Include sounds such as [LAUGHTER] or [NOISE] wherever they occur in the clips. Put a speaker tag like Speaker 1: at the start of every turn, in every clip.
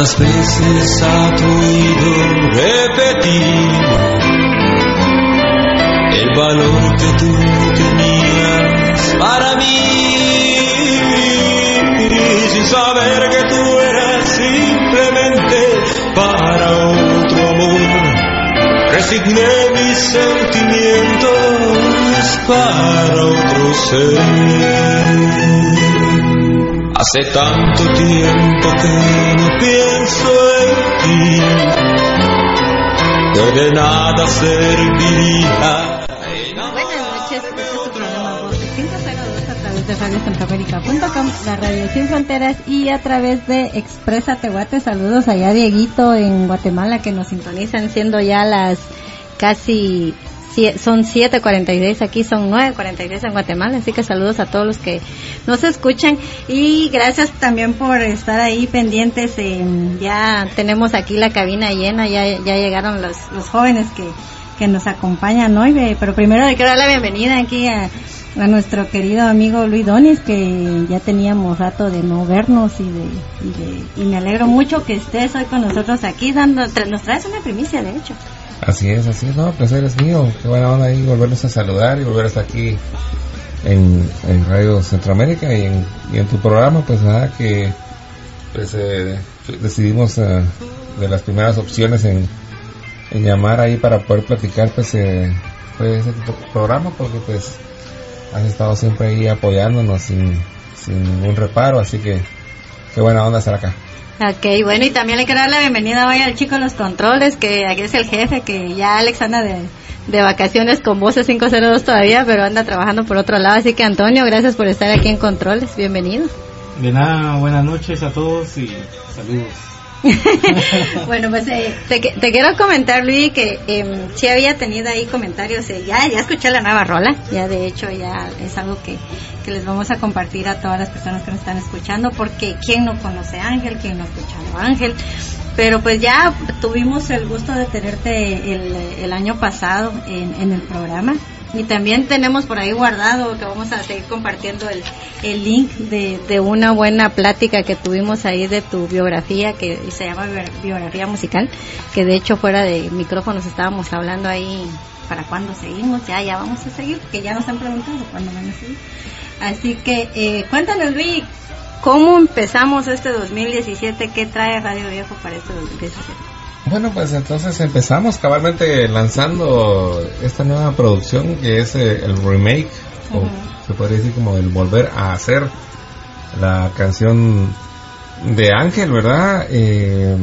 Speaker 1: ¿Cuántas veces ha tu oído repetir el valor que tú tenías para mí? Sin saber que tú eras simplemente para otro amor. Resigné mis sentimientos para otro ser. Hace tanto tiempo que no pienso en ti, que de nada serviría.
Speaker 2: Buenas noches, este es su programa Voz de 502 a través de la radio sin fronteras y a través de Expresa Tehuate. Saludos allá Dieguito en Guatemala que nos sintonizan siendo ya las casi sie- son 7.46 aquí, son 9.46 en Guatemala, así que saludos a todos los que nos escuchan y gracias también por estar ahí pendientes. en- ya tenemos aquí la cabina llena, ya, ya llegaron los, los jóvenes que, que nos acompañan hoy, pero primero le quiero dar la bienvenida aquí a, a nuestro querido amigo Luis Donis, que ya teníamos rato de no vernos y de, y de- y me alegro mucho que estés hoy con nosotros aquí, dando, nos traes una primicia de hecho.
Speaker 3: Así es, así es, no, placer es mío. Qué buena onda ahí volvernos a saludar y volver a estar aquí en, en Radio Centroamérica y en, y en tu programa, pues nada, que pues eh, decidimos eh, de las primeras opciones en, en llamar ahí para poder platicar, pues eh, fue ese programa porque pues has estado siempre ahí apoyándonos sin, sin ningún reparo, así que qué buena onda estar acá.
Speaker 2: Ok, bueno, y también le quiero dar la bienvenida hoy al chico de los controles, que aquí es el jefe, que ya Alex anda de, de vacaciones con voces 502 todavía, pero anda trabajando por otro lado. Así que Antonio, gracias por estar aquí en controles, bienvenido.
Speaker 4: De nada, buenas noches a todos y saludos. [LAUGHS]
Speaker 2: bueno, pues eh, te, quiero comentar, Luis, que eh, sí había tenido ahí comentarios. eh, ya, ya escuché la nueva rola, ya de hecho ya es algo que, que les vamos a compartir a todas las personas que nos están escuchando, porque ¿quién no conoce Ángel? ¿Quién no ha escuchado Ángel? Pero pues ya tuvimos el gusto de tenerte el, el año pasado en, en el programa. Y también tenemos por ahí guardado que vamos a seguir compartiendo el, el link de, de una buena plática que tuvimos ahí de tu biografía que se llama bio- biografía musical, que de hecho fuera de micrófonos estábamos hablando ahí para cuándo seguimos, ya ya vamos a seguir, que ya nos han preguntado cuándo van a seguir. Así que eh, cuéntanos Luis, ¿cómo empezamos este 2017? ¿Qué trae Radio Viejo para este 2017?
Speaker 3: Bueno, pues entonces empezamos cabalmente lanzando esta nueva producción que es eh, el remake, o se podría decir como el volver a hacer la canción de Ángel, ¿verdad? Eh,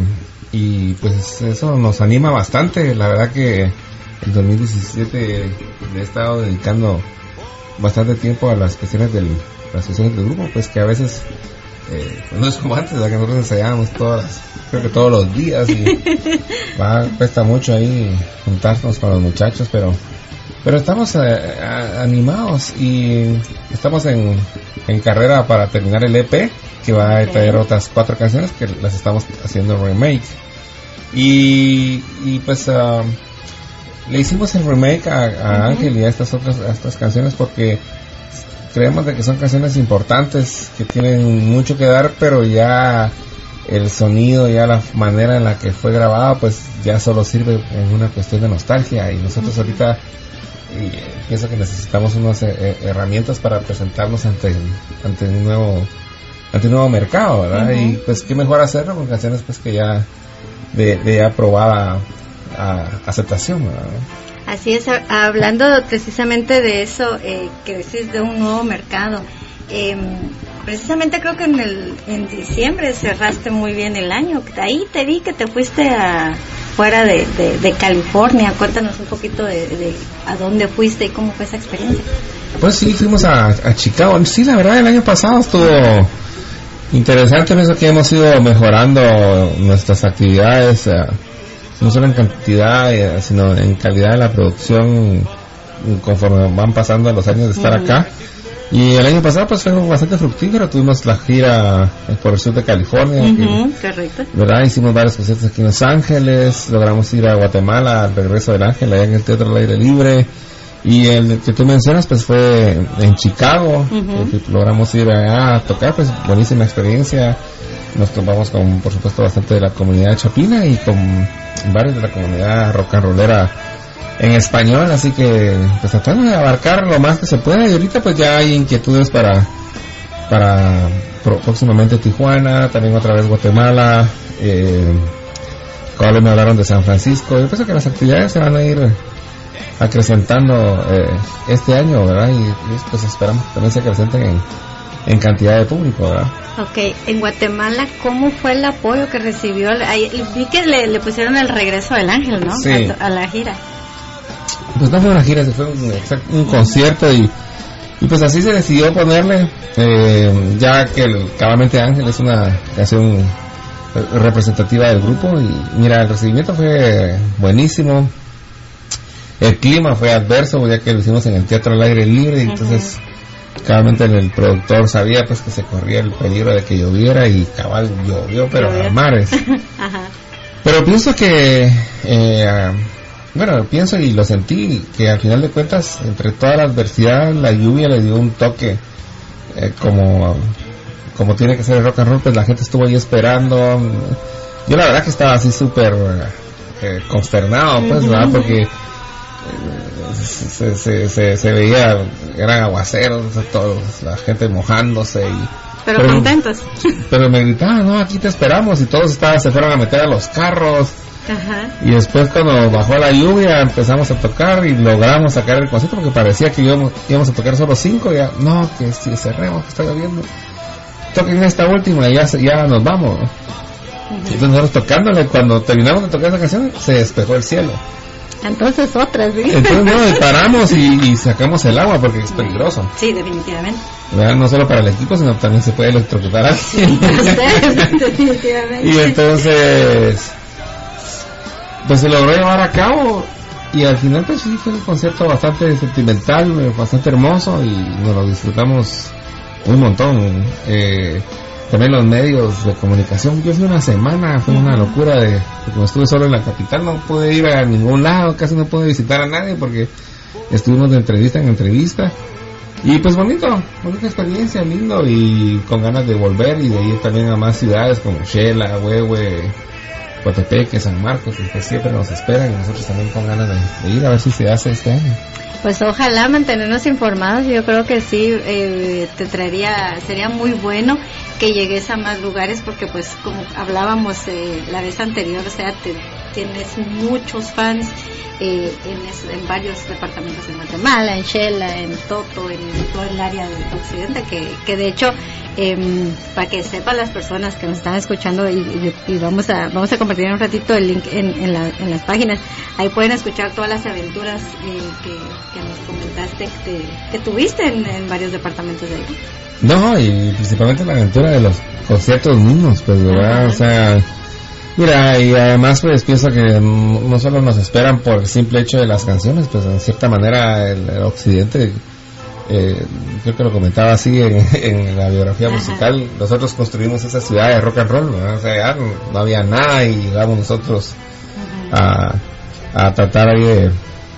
Speaker 3: y pues eso nos anima bastante, la verdad que el 2017 le he estado dedicando bastante tiempo a las cuestiones del, las cuestiones del grupo, pues que a veces eh, pues no es como antes, ¿verdad? que nosotros ensayábamos todas las, creo que todos los días y [LAUGHS] va, cuesta mucho ahí juntarnos con los muchachos, pero pero estamos eh, a- animados y estamos en, en carrera para terminar el EP que va a traer otras cuatro canciones que las estamos haciendo remake. Y, y pues ah, le hicimos el remake a, a Ángel y a estas otras a estas canciones porque creemos de que son canciones importantes que tienen mucho que dar pero ya el sonido ya la manera en la que fue grabada pues ya solo sirve en una cuestión de nostalgia. Y nosotros ahorita eh, pienso que necesitamos unas eh, eh, herramientas para presentarnos ante ante un nuevo ante un nuevo mercado verdad y pues qué mejor hacerlo con canciones pues que ya de, de aprobada a- aceptación ¿verdad?
Speaker 2: Así es, ha- hablando precisamente de eso, eh, que decís de un nuevo mercado. eh, precisamente creo que en, el, en diciembre cerraste muy bien el año. Ahí te vi que te fuiste a fuera de, de- California. Cuéntanos un poquito de, de a dónde fuiste y cómo fue esa experiencia.
Speaker 3: Pues sí, fuimos a, a Chicago. Sí, la verdad, el año pasado estuvo interesante. Pienso que hemos ido mejorando nuestras actividades, eh, no solo en cantidad, eh, sino en calidad de la producción conforme van pasando los años de estar acá. Y el año pasado pues fue bastante fructífero. Tuvimos la gira eh, por el sur de California. que-
Speaker 2: Ujú, correcto.
Speaker 3: ¿verdad? Hicimos varios conciertos aquí en Los Ángeles, logramos ir a Guatemala al regreso del Ángel, allá en el Teatro al Aire Libre. Y el que tú mencionas, pues fue en Chicago, que logramos ir allá a tocar, pues buenísima experiencia. Nos topamos con, por supuesto, bastante de la comunidad chapina y con varios de la comunidad rock and rollera en español, así que pues tratando de abarcar lo más que se pueda y ahorita pues ya hay inquietudes para para próximamente Tijuana, también otra vez Guatemala, eh, me hablaron de San Francisco, yo pienso que las actividades se van a ir acrecentando eh, este año, ¿verdad? Y, pues esperamos que también se acrecenten en, en cantidad de público, ¿verdad?
Speaker 2: Ok, en Guatemala, ¿cómo fue el apoyo que recibió? vi que le, pusieron el regreso del ángel, ¿no?
Speaker 3: Sí.
Speaker 2: A, la gira.
Speaker 3: Pues no fue una gira, fue un, concierto y, y, pues así se decidió ponerle, eh, ya que el Cabamente Ángel es una canción representativa del grupo y mira, el recibimiento fue buenísimo. El clima fue adverso, ya que lo hicimos en el teatro al aire libre, y entonces Cabamente el productor sabía pues que se corría el peligro de que lloviera y cabal llovió, pero a mares. [LAUGHS] Pero pienso que, eh, bueno, pienso y lo sentí, que al final de cuentas, entre toda la adversidad, la lluvia le dio un toque eh, como, como tiene que ser el rock and roll, pues la gente estuvo ahí esperando. Yo la verdad que estaba así súper eh, consternado, pues, ¿verdad? Porque se, se, se, veía, eran aguaceros, todos, la gente mojándose y...
Speaker 2: Pero, contentos.
Speaker 3: Pero me gritaban, no, aquí te esperamos y todos estaban, se fueron a meter a los carros. Y después cuando bajó la lluvia empezamos a tocar y logramos sacar el concierto porque parecía que íbamos, íbamos a tocar solo cinco, ya, no, que si cerremos, que está lloviendo. Toquen esta última y ya, ya nos vamos. Entonces nosotros tocándole, cuando terminamos de tocar esa canción, se despejó el cielo.
Speaker 2: Entonces otras, ¿sí?
Speaker 3: Entonces no, [LAUGHS] paramos y, sacamos el agua porque es peligroso.
Speaker 2: Sí, definitivamente.
Speaker 3: No solo para el equipo, sino también se puede electrocutar a alguien. [LAUGHS] definitivamente. Y entonces, pues se logró llevar a cabo y al final pues sí fue un concierto bastante sentimental, bastante hermoso y nos lo disfrutamos un montón. Eh, también los medios de comunicación. Yo fui una semana, fue una locura de, como estuve solo en la capital, no pude ir a ningún lado, casi no pude visitar a nadie porque estuvimos de entrevista en entrevista. Y pues bonito, bonita experiencia, lindo y con ganas de volver y de ir también a más ciudades como Shela, Huehue, Coatepeque, San Marcos, que siempre nos esperan y nosotros también con ganas de, ir a ver si se hace este año.
Speaker 2: Pues ojalá mantenernos informados, yo creo que sí, eh, te traería, sería muy bueno que llegues a más lugares porque pues como hablábamos eh, la vez anterior, o sea, tienes muchos fans eh, en, en, varios departamentos en Guatemala, en Shela, en Toto, en, todo el área del occidente, que, que de hecho, em, para que sepan las personas que nos están escuchando y, vamos a vamos a compartir un ratito el link en, en, las páginas, ahí pueden escuchar todas las aventuras eh, que, nos comentaste que, que tuviste en, varios departamentos de ahí.
Speaker 3: No, y principalmente la aventura de los conciertos mismos, pues, ¿verdad? O sea, mira, y además, pues, pienso que no solo nos esperan por el simple hecho de las canciones, pues, en cierta manera, el, occidente, eh, creo que lo comentaba así en, [LAUGHS] la biografía musical, nosotros construimos esa ciudad de rock and roll, ¿verdad? O sea, no, había nada y llegamos nosotros a, a tratar ahí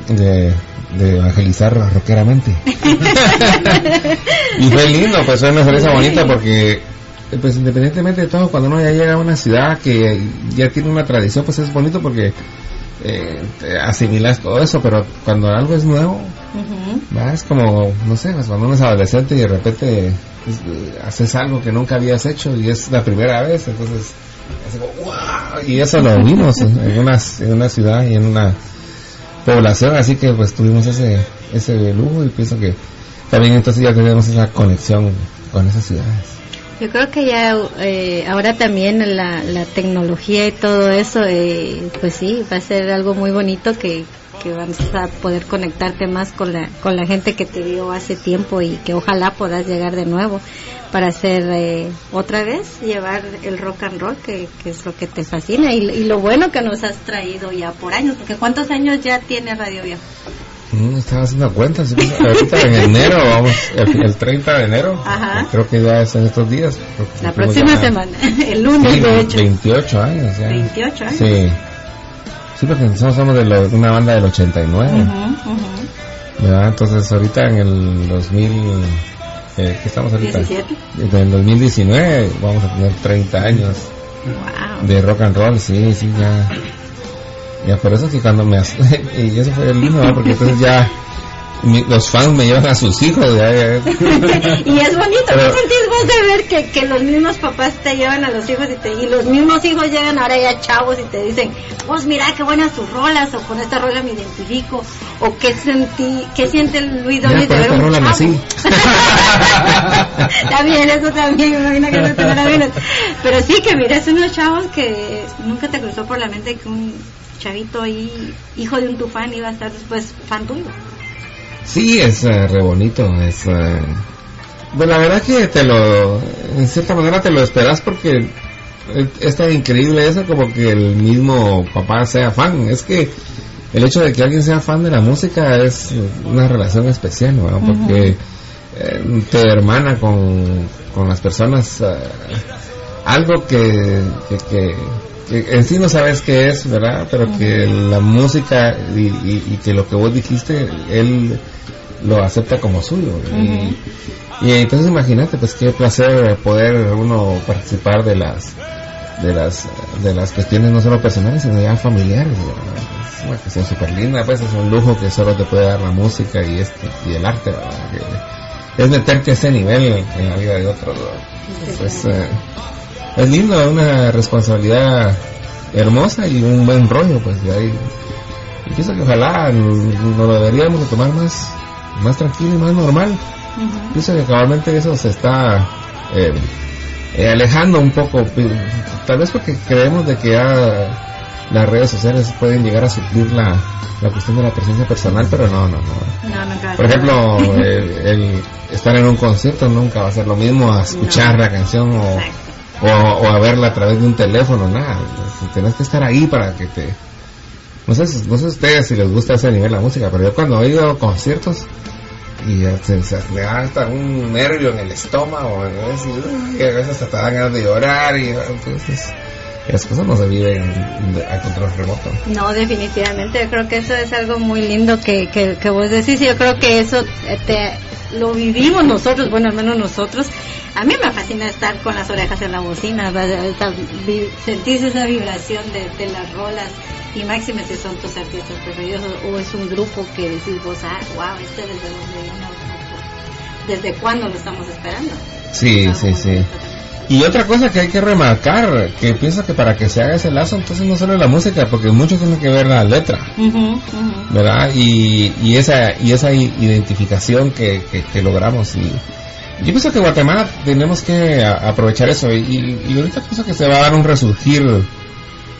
Speaker 3: de de evangelizar rockeramente. [LAUGHS] [LAUGHS] y fue lindo, pues fue una experiencia bonita porque pues independientemente de todo, cuando uno ya llega a una ciudad que ya tiene una tradición, pues es bonito porque eh, asimilas todo eso, pero cuando algo es nuevo, es como, no sé, pues cuando uno es adolescente y de repente pues, haces algo que nunca habías hecho y es la primera vez, entonces, y eso lo vimos en, una, en una ciudad y en una población, así que pues tuvimos ese, ese lujo y pienso que también entonces ya tenemos esa conexión con esas ciudades.
Speaker 2: Yo creo que ya eh, ahora también la, la tecnología y todo eso, eh, pues sí, va a ser algo muy bonito que, que vas a poder conectarte más con la, con la gente que te vio hace tiempo y que ojalá puedas llegar de nuevo para hacer eh, otra vez, llevar el rock and roll, que, es lo que te fascina y, lo bueno que nos has traído ya por años, porque ¿cuántos años ya tiene Radio Viejo?
Speaker 3: Mm, estaba haciendo cuentas, ahorita en enero, vamos, el, 30 de enero, creo que ya es en estos días.
Speaker 2: La próxima semana, [LAUGHS] el lunes de hecho.
Speaker 3: 28 años
Speaker 2: ya. 28 años.
Speaker 3: Sí. Sí, porque nosotros somos de, una banda del 89. Uh Entonces ahorita en el 2000 eh, ¿qué estamos ahorita?
Speaker 2: 17.
Speaker 3: En el 2019 vamos a tener 30 años
Speaker 2: Wow.
Speaker 3: de rock and roll, sí, sí, ya. Ya por eso es que cuando me... as- [LAUGHS] y eso fue lindo, ¿no? porque entonces ya mi- los fans me llevan a sus hijos, ya, ya- [LAUGHS]
Speaker 2: y es bonito, ¿qué
Speaker 3: Pero-
Speaker 2: sentís vos de ver que, que los mismos papás te llevan a los hijos y, te, y los mismos hijos llegan ahora ya chavos y te dicen, vos mira qué buenas tus rolas, o con esta rola me identifico, o qué sentí, qué siente Luis Donis de ver un
Speaker 3: rola
Speaker 2: chavo. [LAUGHS] también, eso también, imagino que no te. Pero sí que miras unos chavos que nunca te cruzó por la mente que un chavito ahí, hijo de un tufán, iba a estar después fan tuyo.
Speaker 3: Sí, es eh, re bonito, es... eh, pues la verdad que te lo... En cierta manera te lo esperas porque es- tan increíble eso como que el mismo papá sea fan. Es que el hecho de que alguien sea fan de la música es una relación especial, ¿no? Porque eh, te hermana con, con las personas eh, algo que- que en sí no sabes qué es, ¿verdad? Pero que la música y, y- y que lo que vos dijiste, él lo acepta como suyo. y, y entonces imagínate, pues qué placer poder uno participar de las de las de las cuestiones no solo personales sino ya familiares ¿verdad? es una cuestión súper linda pues es un lujo que solo te puede dar la música y este y el arte ¿verdad? Que es meterte a ese nivel en la vida de otros. Pues, eh, es lindo una responsabilidad hermosa y un buen rollo pues y ahí y pienso que ojalá nos lo deberíamos de tomar más más tranquilo y más normal pienso que cabalmente eso se está eh, eh, alejando un poco, tal vez porque creemos de que ya las redes sociales pueden llegar a suplir la, la cuestión de la presencia personal, pero no, no, no. Por ejemplo, el, el estar en un concierto nunca va a ser lo mismo a escuchar
Speaker 2: No.
Speaker 3: la canción o,
Speaker 2: Exacto.
Speaker 3: O, a verla a través de un teléfono, nada. Tienes que estar ahí para que te... No sé, no sé ustedes si les gusta ese nivel la música, pero yo cuando he ido a conciertos y se, me da hasta un nervio en el estómago, y, a veces hasta te dan ganas de llorar y entonces las cosas no se viven a control remoto.
Speaker 2: No, definitivamente, yo creo que eso es algo muy lindo que, que, que vos decís, y yo creo que eso te, lo vivimos nosotros, bueno, al menos nosotros. A mí me fascina estar con las orejas en la bocina, ¿verdad? Esa vibración de, de las rolas, y máxime si son tus artistas preferidos, o, o es un grupo que decís vos, ah, wow, este desde donde desde cuándo lo estamos esperando.
Speaker 3: Sí, sí, sí. Y otra cosa que hay que remarcar, que pienso que para que se haga ese lazo, entonces no solo la música, porque mucho tiene que ver la letra.
Speaker 2: Ujú.
Speaker 3: ¿verdad? Y, y esa y esa identificación que, que, que logramos y yo pienso que Guatemala tenemos que a- aprovechar eso y, y- y ahorita pienso que se va a dar un resurgir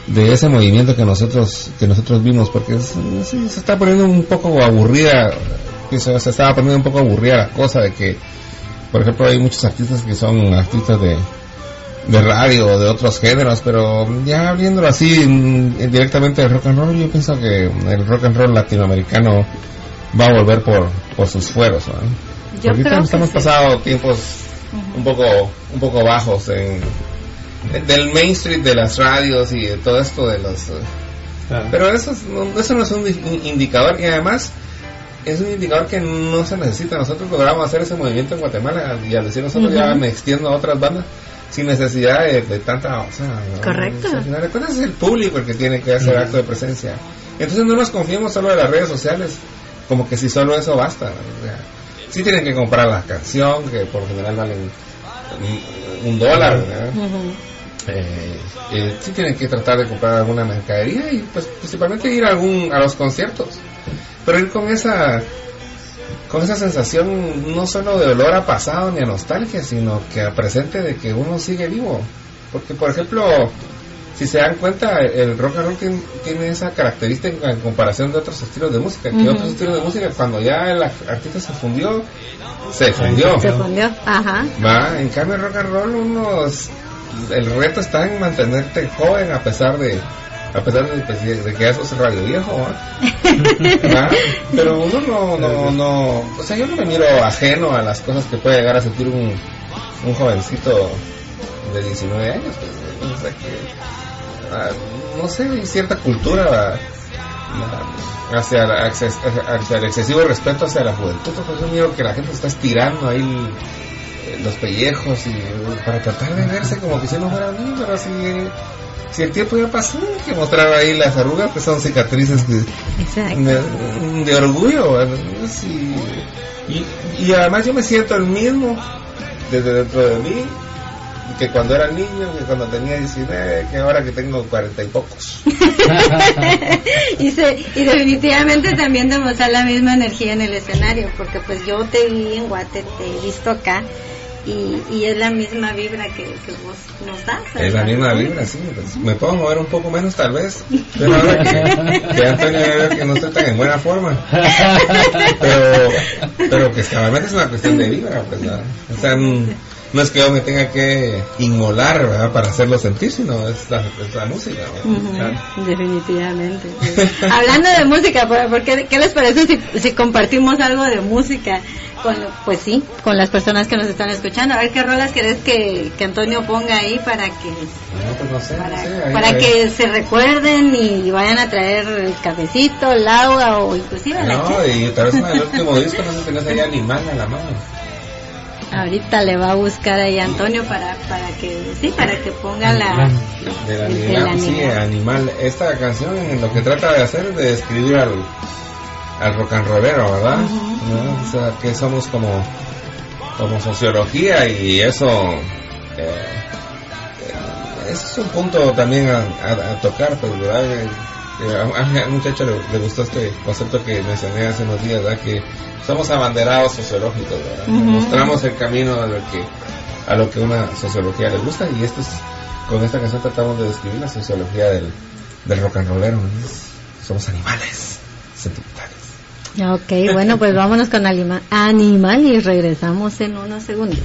Speaker 3: de ese movimiento que nosotros que nosotros vimos porque es- sí, se está poniendo un poco aburrida pienso, se estaba poniendo un poco aburrida la cosa de que por ejemplo hay muchos artistas que son artistas de de radio o de otros géneros, pero ya viéndolo así mm, directamente del rock and roll, yo pienso que el rock and roll latinoamericano va a volver por, por sus fueros. ¿no?
Speaker 2: Yo
Speaker 3: Ahorita
Speaker 2: creo que
Speaker 3: estamos
Speaker 2: sí.
Speaker 3: pasando tiempos un poco un poco bajos en del mainstream de las radios y de todo esto de los eh, pero eso, eso no es un di- un indicador y además es un indicador que no se necesita. Nosotros logramos hacer ese movimiento en Guatemala y al decir nosotros ya me extiendo a otras bandas sin necesidad de, de tanta... O sea, ¿no?
Speaker 2: Correcto.
Speaker 3: O sea, al final de cuentas es el público el que tiene que hacer acto de presencia. Entonces no nos confiemos solo de las redes sociales, como que si solo eso basta. O sea, sí tienen que comprar la canción, que por lo general valen un, un dólar, ¿verdad?
Speaker 2: Ujú.
Speaker 3: eh, eh, sí tienen que tratar de comprar alguna mercadería y pues principalmente ir a algún a los conciertos pero ir con esa con esa sensación no solo de olor a pasado ni a nostalgia sino que a presente de que uno sigue vivo. Porque por ejemplo si se dan cuenta el rock and roll tiene, tiene esa característica en comparación de otros estilos de música que otros estilos de música cuando ya el artista se fundió se fundió.
Speaker 2: Se fundió, ajá.
Speaker 3: Va, en cambio el rock and roll unos el reto está en mantenerte joven a pesar de a pesar de, de- que ya sos radio viejo. Va, [LAUGHS] Pero uno no, no, no, o sea, yo no me miro ajeno a las cosas que puede llegar a sentir un, un jovencito de 19 años, pues, o sea que, ah, no sé, hay cierta cultura hacia, hacia, el excesivo respeto hacia la juventud. Pues yo miro que la gente está estirando ahí los pellejos y para tratar de verse como que si no fuera pero si, si el tiempo ya pasó, que mostrar ahí las arrugas que son cicatrices de, orgullo. Y, y además yo me siento el mismo desde dentro de mí que cuando era niño, que cuando tenía 19, que ahora que tengo 40 y pocos. [LAUGHS]
Speaker 5: y, y definitivamente también demostrar la misma energía en el escenario, porque pues yo te vi en Guate, te he visto acá. Y, y es la misma vibra que, que vos nos das.
Speaker 3: Es la misma vibra, sí. Pues, me puedo mover un poco menos tal vez. Pero ahora que, que Antonio ve que no estoy tan en buena forma. Pero, pero que cabalmente es una cuestión de vibra, pues. ¿no? O sea, no es que yo me tenga que inmolar ¿verdad? para hacerlo sentir, sino es la, música.
Speaker 5: Definitivamente. [LAUGHS] Hablando de música, ¿por qué, ¿qué les parece si, si compartimos algo de música? Con, pues sí, con las personas que nos están escuchando. A ver qué rolas querés que, que Antonio ponga ahí para que para, que se recuerden y vayan a traer el cafecito, el agua o inclusive la
Speaker 3: No, y tal vez en el último disco no sé si a la mano.
Speaker 5: Ahorita le va a buscar ahí Antonio para, para que sí, para que ponga la
Speaker 3: del animal, sí, animal. Esta canción lo que trata de hacer es de describir al, al rock and rollero, ¿verdad? O sea, que somos como como sociología y eso eh, eso es un punto también a, tocar, pues, ¿verdad? Eh, a, un muchacho le, le, gustó este concepto que mencioné hace unos días, ¿verdad? Que somos abanderados sociológicos, Mostramos el camino a lo que a lo que una sociología le gusta y esto es, con esta canción tratamos de describir la sociología del, del rock and rollero. Somos animales sentimentales.
Speaker 5: Ok, bueno, pues vámonos con Animal y regresamos en unos segundos.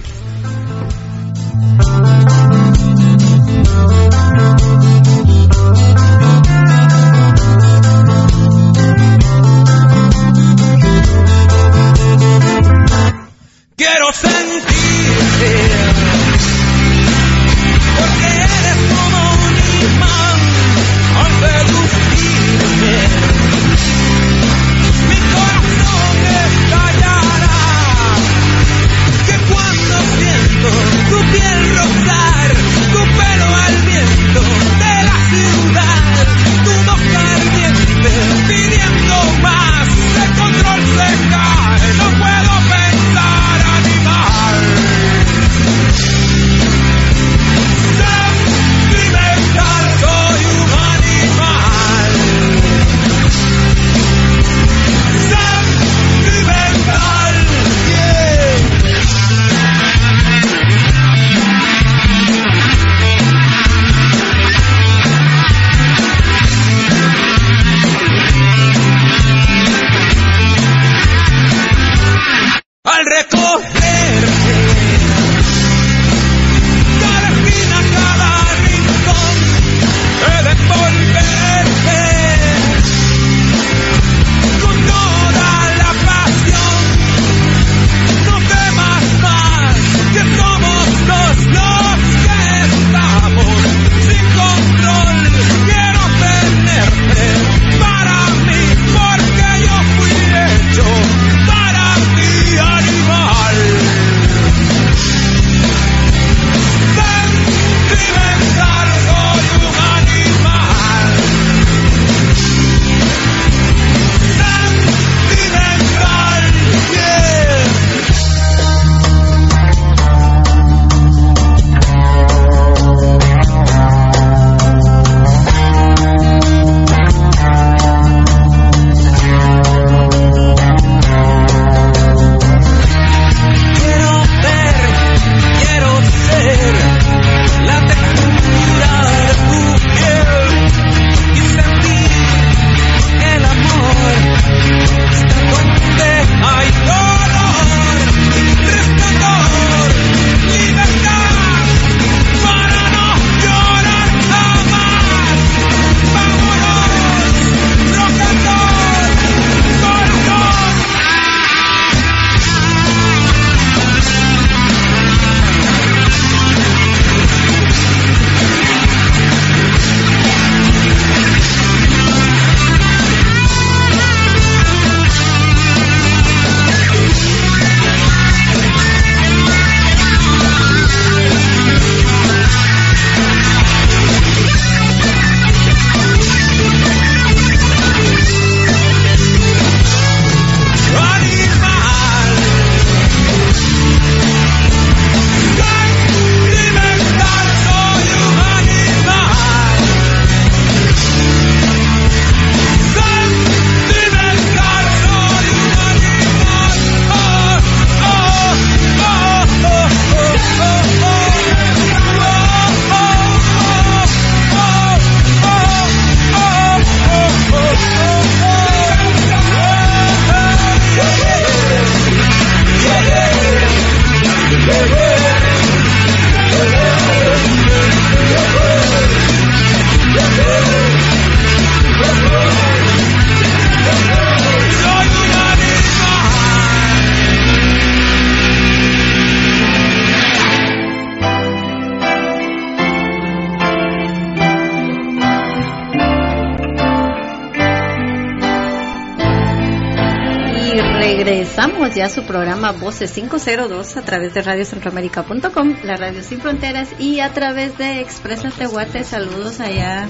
Speaker 2: Programa Voces 502 a través de radiocentroamérica.com, la radio sin fronteras y a través de Expresa Tehuate. Saludos allá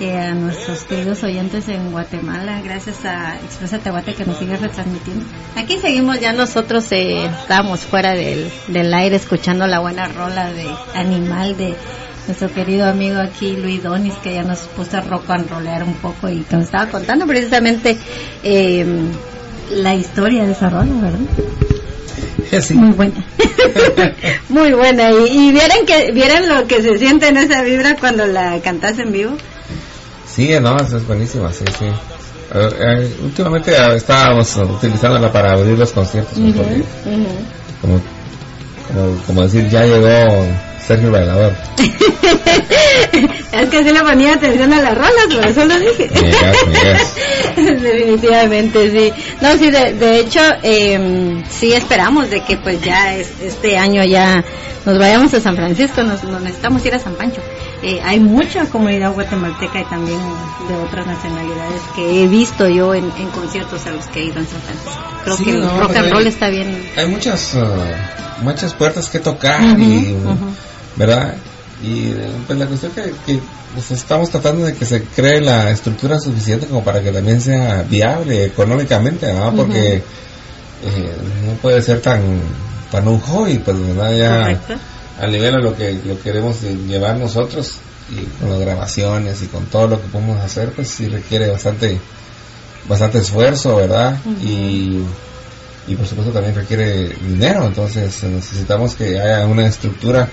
Speaker 2: eh, a nuestros queridos oyentes en Guatemala, gracias a Expresa Tehuate que nos sigue retransmitiendo. Aquí seguimos ya nosotros, eh, estábamos fuera del, del aire escuchando la buena rola de Animal de nuestro querido amigo aquí Luis Donis que ya nos puso a rock and rollear un poco y que nos estaba contando precisamente eh, la historia de esa rola, ¿verdad?
Speaker 3: Sí.
Speaker 2: Muy buena. [LAUGHS] Muy buena. Y, y vieran que vieran lo que se siente en esa vibra cuando la cantas en vivo.
Speaker 3: Sí, no, es buenísima, sí, sí. Eh, últimamente eh, estábamos utilizándola para abrir los conciertos, porque como, como, como decir, ya llegó Sergio Bailador. [LAUGHS]
Speaker 2: es que sí le ponía atención a las rolas, por eso lo dije. [LAUGHS] Definitivamente, sí. No, sí, de, de hecho, eh, sí esperamos de que pues ya es- este año ya nos vayamos a San Francisco, nos, nos necesitamos ir a San Pancho. Eh, hay mucha comunidad guatemalteca y también de otras nacionalidades que he visto yo en, en conciertos a los que he ido en San Francisco. Creo
Speaker 3: Sí,
Speaker 2: que el
Speaker 3: no,
Speaker 2: rock
Speaker 3: pues
Speaker 2: and
Speaker 3: hay-
Speaker 2: roll está bien.
Speaker 3: Hay muchas, uh, muchas puertas que tocar
Speaker 2: Ujú,
Speaker 3: y,
Speaker 2: ujú.
Speaker 3: ¿Verdad? Y pues la cuestión que, que pues, estamos tratando de que se cree la estructura suficiente como para que también sea viable económicamente, ¿verdad? Porque eh, no puede ser tan tan un hobby, pues, ¿verdad? Ya
Speaker 2: Correcto.
Speaker 3: al nivel a lo que lo queremos llevar nosotros y con las grabaciones y con todo lo que podemos hacer, pues sí requiere bastante bastante esfuerzo, ¿verdad? Y y por supuesto también requiere dinero, entonces necesitamos que haya una estructura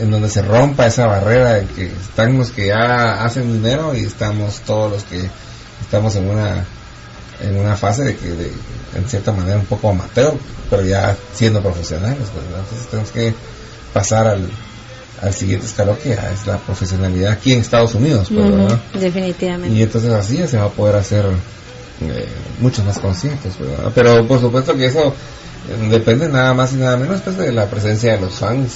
Speaker 3: en donde se rompa esa barrera de que están los que ya hacen dinero y estamos todos los que estamos en una en una fase de que de, en cierta manera un poco amateur, pero ya siendo profesionales, pues, entonces tenemos que pasar al, al siguiente escalón que ya es la profesionalidad aquí en Estados Unidos, pues,
Speaker 2: definitivamente.
Speaker 3: Y entonces así ya se va a poder hacer eh, muchos más conciertos, ¿verdad? Pero por supuesto que eso eh, depende nada más y nada menos pues, de la presencia de los fans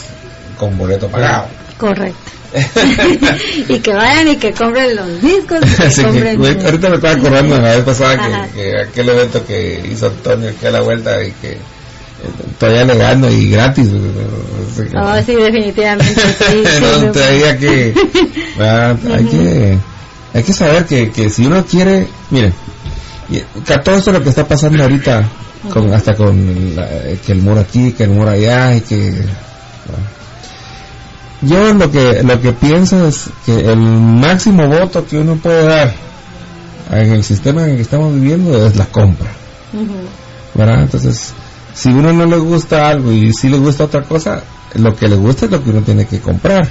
Speaker 3: con boleto pagado.
Speaker 2: Correcto. [LAUGHS] [LAUGHS] y que vayan y que compren los discos. que
Speaker 3: Así
Speaker 2: compren-
Speaker 3: ahorita me estaba acordando la vez pasada que, que aquel evento que hizo Antonio aquí a la vuelta y que eh, todavía le gano y gratis. güey, así que-
Speaker 2: Oh, sí, definitivamente. Sí, [LAUGHS]
Speaker 3: no, todavía que, ah, hay que hay que saber que, que si uno quiere mire que todo esto lo que está pasando ahorita con hasta con la- que el muro aquí que el muro allá y que bueno. Yo lo que lo que pienso es que el máximo voto que uno puede dar en el sistema en el que estamos viviendo es la compra. ¿verdad? Entonces, si uno no le gusta algo y si le gusta otra cosa, lo que le gusta es lo que uno tiene que comprar.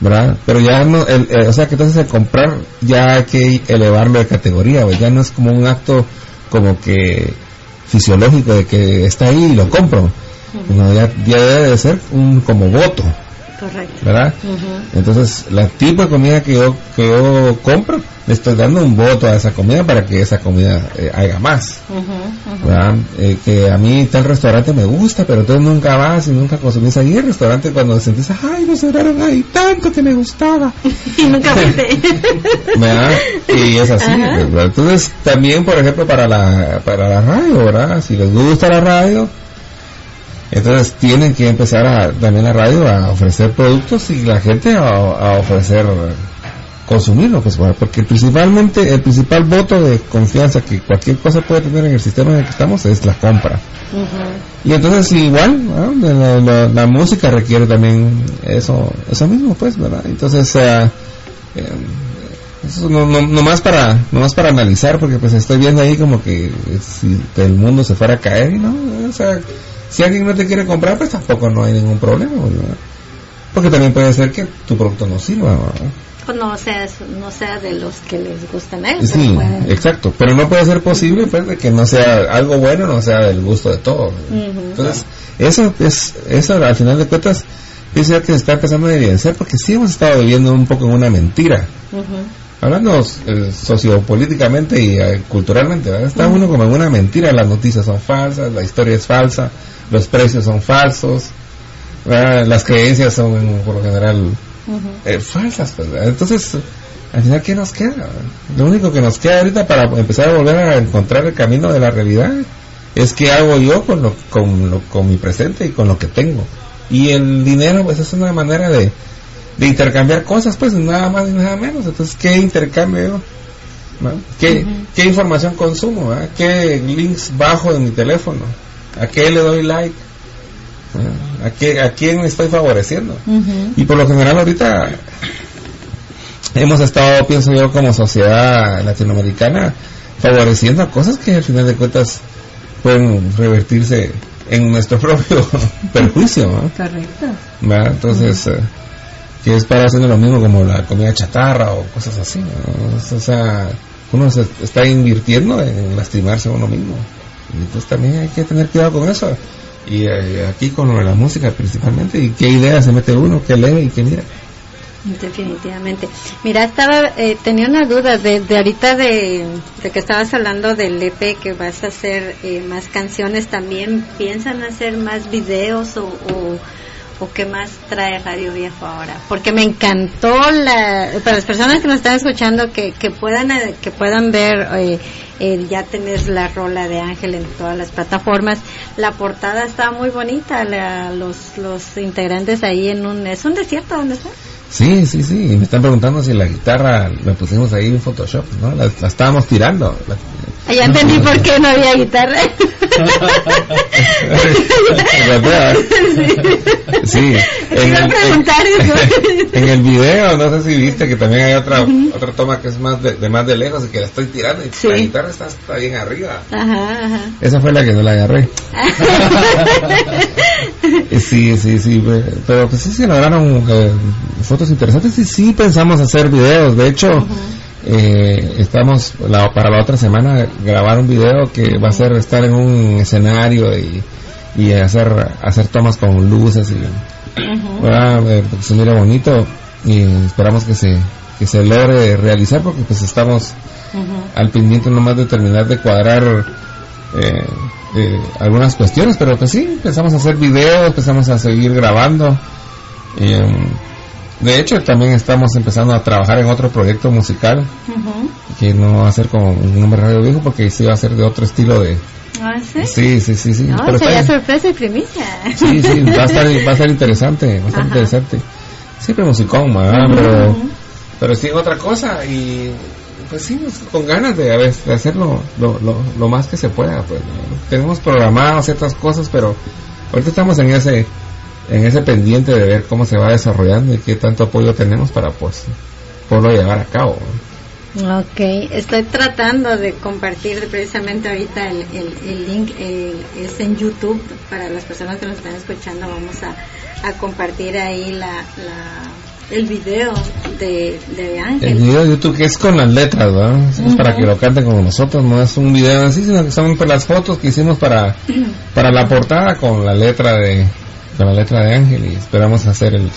Speaker 3: ¿verdad? Pero ya no, el, eh, o sea, que entonces el comprar ya hay que elevarlo de categoría, pues ya no es como un acto como que fisiológico de que está ahí y lo compro, no, ya, ya debe de ser un como voto,
Speaker 2: Correcto.
Speaker 3: ¿verdad? Entonces, la tipo de comida que yo, que yo compro, le estoy dando un voto a esa comida para que esa comida eh, haga más. ¿verdad? Eh, que a mí tal restaurante me gusta, pero entonces nunca vas y nunca consumís ahí el restaurante cuando sentís, ay, nos cerraron ahí tanto que me gustaba. [LAUGHS]
Speaker 2: Y nunca. [LAUGHS]
Speaker 3: ¿verdad? Y es así. Entonces, también, por ejemplo, para la, para la radio, ¿verdad? Si les gusta la radio, entonces tienen que empezar a, también la radio a ofrecer productos y la gente a, a ofrecer consumirlo, pues, bueno, porque principalmente el principal voto de confianza que cualquier cosa puede tener en el sistema en el que estamos es la compra. Y entonces igual, ¿no? la, la- la música requiere también eso, eso mismo, pues, ¿verdad? Entonces, eh, eso no, no, nomás para, nomás para analizar, porque pues estoy viendo ahí como que si el mundo se fuera a caer no, o sea, si alguien no te quiere comprar, pues tampoco no hay ningún problema, ¿verdad? Porque también puede ser que tu producto no sirva, ¿verdad?
Speaker 2: Pues no sea, no sea de los que les gustan ellos.
Speaker 3: Sí,
Speaker 2: pueden-
Speaker 3: exacto, pero no puede ser posible pues de que no sea algo bueno, no sea del gusto de todos. Entonces, eso es eso al final de cuentas pienso que se está empezando a evidenciar porque sí hemos estado viviendo un poco en una mentira. Hablando eh, sociopolíticamente y eh, culturalmente, ¿verdad? está uno como en una mentira, las noticias son falsas, la historia es falsa, los precios son falsos, ¿verdad? las creencias son por lo general eh, falsas, pues. Entonces, al final, ¿qué nos queda? Lo único que nos queda ahorita para empezar a volver a encontrar el camino de la realidad es qué hago yo con lo, con lo, con mi presente y con lo que tengo. Y el dinero, pues es una manera de, de intercambiar cosas, pues nada más y nada menos. Entonces, ¿qué intercambio yo? ¿No? ¿Qué, ¿Qué información consumo? ah? ¿Qué links bajo en mi teléfono? ¿A qué le doy like? ¿A, qué, ¿A quién estoy favoreciendo? Y por lo general ahorita hemos estado, pienso yo, como sociedad latinoamericana, favoreciendo cosas que al final de cuentas pueden revertirse en nuestro [LAUGHS] propio perjuicio. ¿no?
Speaker 2: Correcto.
Speaker 3: Entonces, eh, que es para haciendo lo mismo como la comida chatarra o cosas así. ¿no? O sea, uno se está invirtiendo en lastimarse a uno mismo. Entonces también hay que tener cuidado con eso. Y eh, aquí con la música principalmente, y qué ideas se mete uno, qué lee y qué mira.
Speaker 2: Definitivamente. Mira, estaba eh, tenía una duda de, de ahorita de, de que estabas hablando del EP que vas a hacer eh, más canciones también. ¿Piensan hacer más videos o, o, o qué más trae Radio Viejo ahora? Porque me encantó la para las personas que nos están escuchando que, que puedan eh, que puedan ver eh, eh, ya tenés la rola de Ángel en todas las plataformas. La portada está muy bonita, la- los los integrantes ahí en un es un desierto donde está.
Speaker 3: Sí, sí, sí. Y me están preguntando si la guitarra la pusimos ahí en Photoshop, ¿no? La, la estábamos tirando. La-
Speaker 2: Ah, Ya entendí por qué no había guitarra. [LAUGHS]
Speaker 3: sí.
Speaker 2: Preguntar [LAUGHS]
Speaker 3: en el video, no sé si viste que también hay otra otra toma que es más de, de más de lejos y que la estoy tirando y
Speaker 2: Sí.
Speaker 3: la guitarra está, está bien arriba.
Speaker 2: Ajá, ajá.
Speaker 3: Esa fue la que no la agarré. [LAUGHS] [LAUGHS] Sí, sí, sí, pe- pero pues sí se lograron eh, fotos interesantes y sí pensamos hacer videos. De hecho, eh, estamos la- para la otra semana grabar un video que va a ser estar en un escenario y, y hacer hacer tomas con luces y ¿verdad? Eh, porque se mira bonito y esperamos que se que se logre realizar porque pues estamos al pendiente nomás de terminar de cuadrar eh, eh, algunas cuestiones, pero que sí, empezamos a hacer videos, empezamos a seguir grabando. Y, em, de hecho, también estamos empezando a trabajar en otro proyecto musical que no va a ser como un nombre radio viejo porque sí va a ser de otro estilo de...
Speaker 2: Ah, ¿sí?
Speaker 3: Sí, sí, sí, sí.
Speaker 2: No,
Speaker 3: pero
Speaker 2: sería
Speaker 3: está-
Speaker 2: sorpresa y primicia.
Speaker 3: Sí, sí, va a estar, va a estar [LAUGHS] interesante, va a estar
Speaker 2: Ajá.
Speaker 3: interesante. Siempre musicón, ¿verdad?
Speaker 2: Ujú,
Speaker 3: pero, pero sí otra cosa y pues sí, pues, con ganas de, a veces, hacerlo lo, lo, lo más que se pueda. Pues. Tenemos programado ciertas cosas, pero ahorita estamos en ese en ese pendiente de ver cómo se va desarrollando y qué tanto apoyo tenemos para pues poderlo llevar a cabo.
Speaker 2: Ok, estoy tratando de compartir precisamente ahorita el, el, link, es en YouTube, para las personas que nos están escuchando vamos a, a compartir ahí la, la, el video de, de
Speaker 3: El
Speaker 2: Ángel.
Speaker 3: video de YouTube que es con las letras, ¿verdad? Es para que lo canten como nosotros, no es un video así, sino que son pues, las fotos que hicimos para, para la portada con la letra de con la letra de Ángel y esperamos hacer el,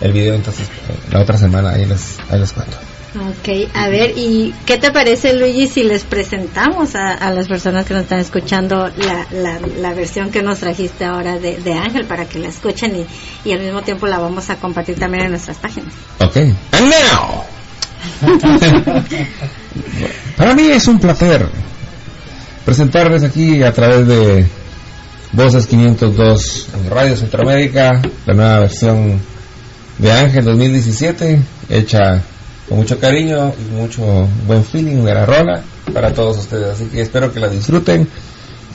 Speaker 3: el video entonces eh, la otra semana, ahí les, ahí les cuento.
Speaker 2: Ok, a ver, ¿y qué te parece Luigi si les presentamos a, a las personas que nos están escuchando la, la, la versión que nos trajiste ahora de, Ángel para que la escuchen y, y al mismo tiempo la vamos a compartir también en nuestras páginas?
Speaker 3: Ok. And now. Para mí es un placer presentarles aquí a través de Voces 502 en Radio Centroamérica, la nueva versión de Ángel 2017, hecha con mucho cariño y mucho buen feeling de la rola para todos ustedes. Así que espero que la disfruten,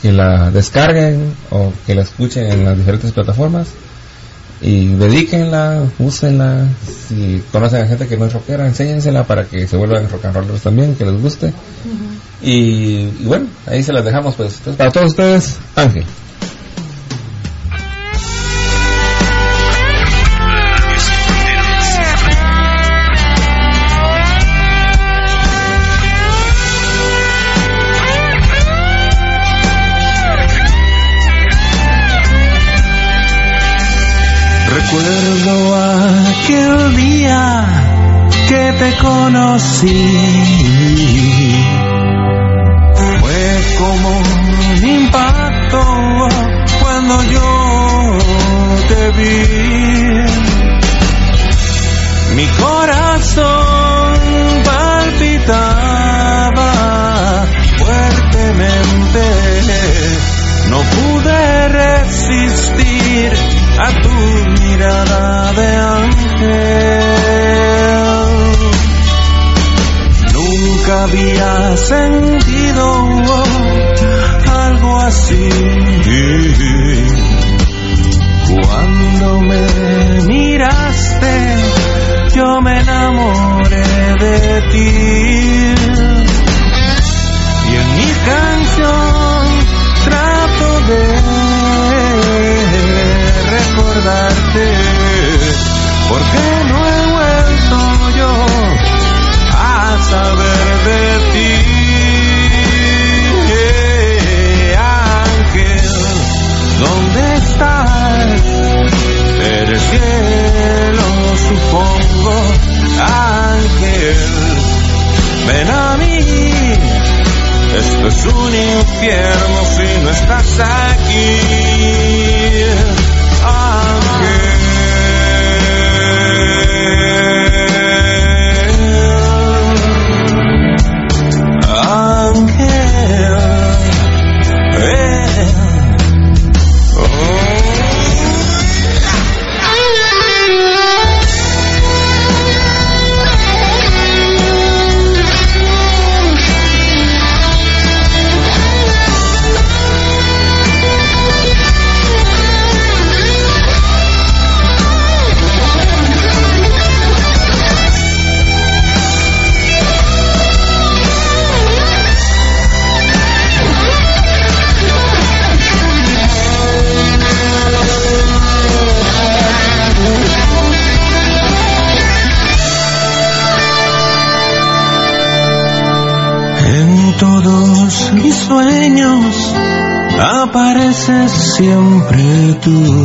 Speaker 3: que la descarguen o que la escuchen en las diferentes plataformas y dedíquenla, úsenla. Si conocen a gente que no es rockera, enséñensela para que se vuelvan rock and rollers también, que les guste. y, y bueno, ahí se las dejamos pues. Entonces, para todos ustedes, Ángel.
Speaker 1: Recuerdo aquel día que te conocí. Fue como un impacto cuando yo te vi. Mi corazón palpitaba fuertemente
Speaker 6: Esto es un a tu mirada de ángel. Nunca había sentido algo así. Cuando me miraste, yo me enamoré de ti. Y en mi
Speaker 5: canción Sous siempre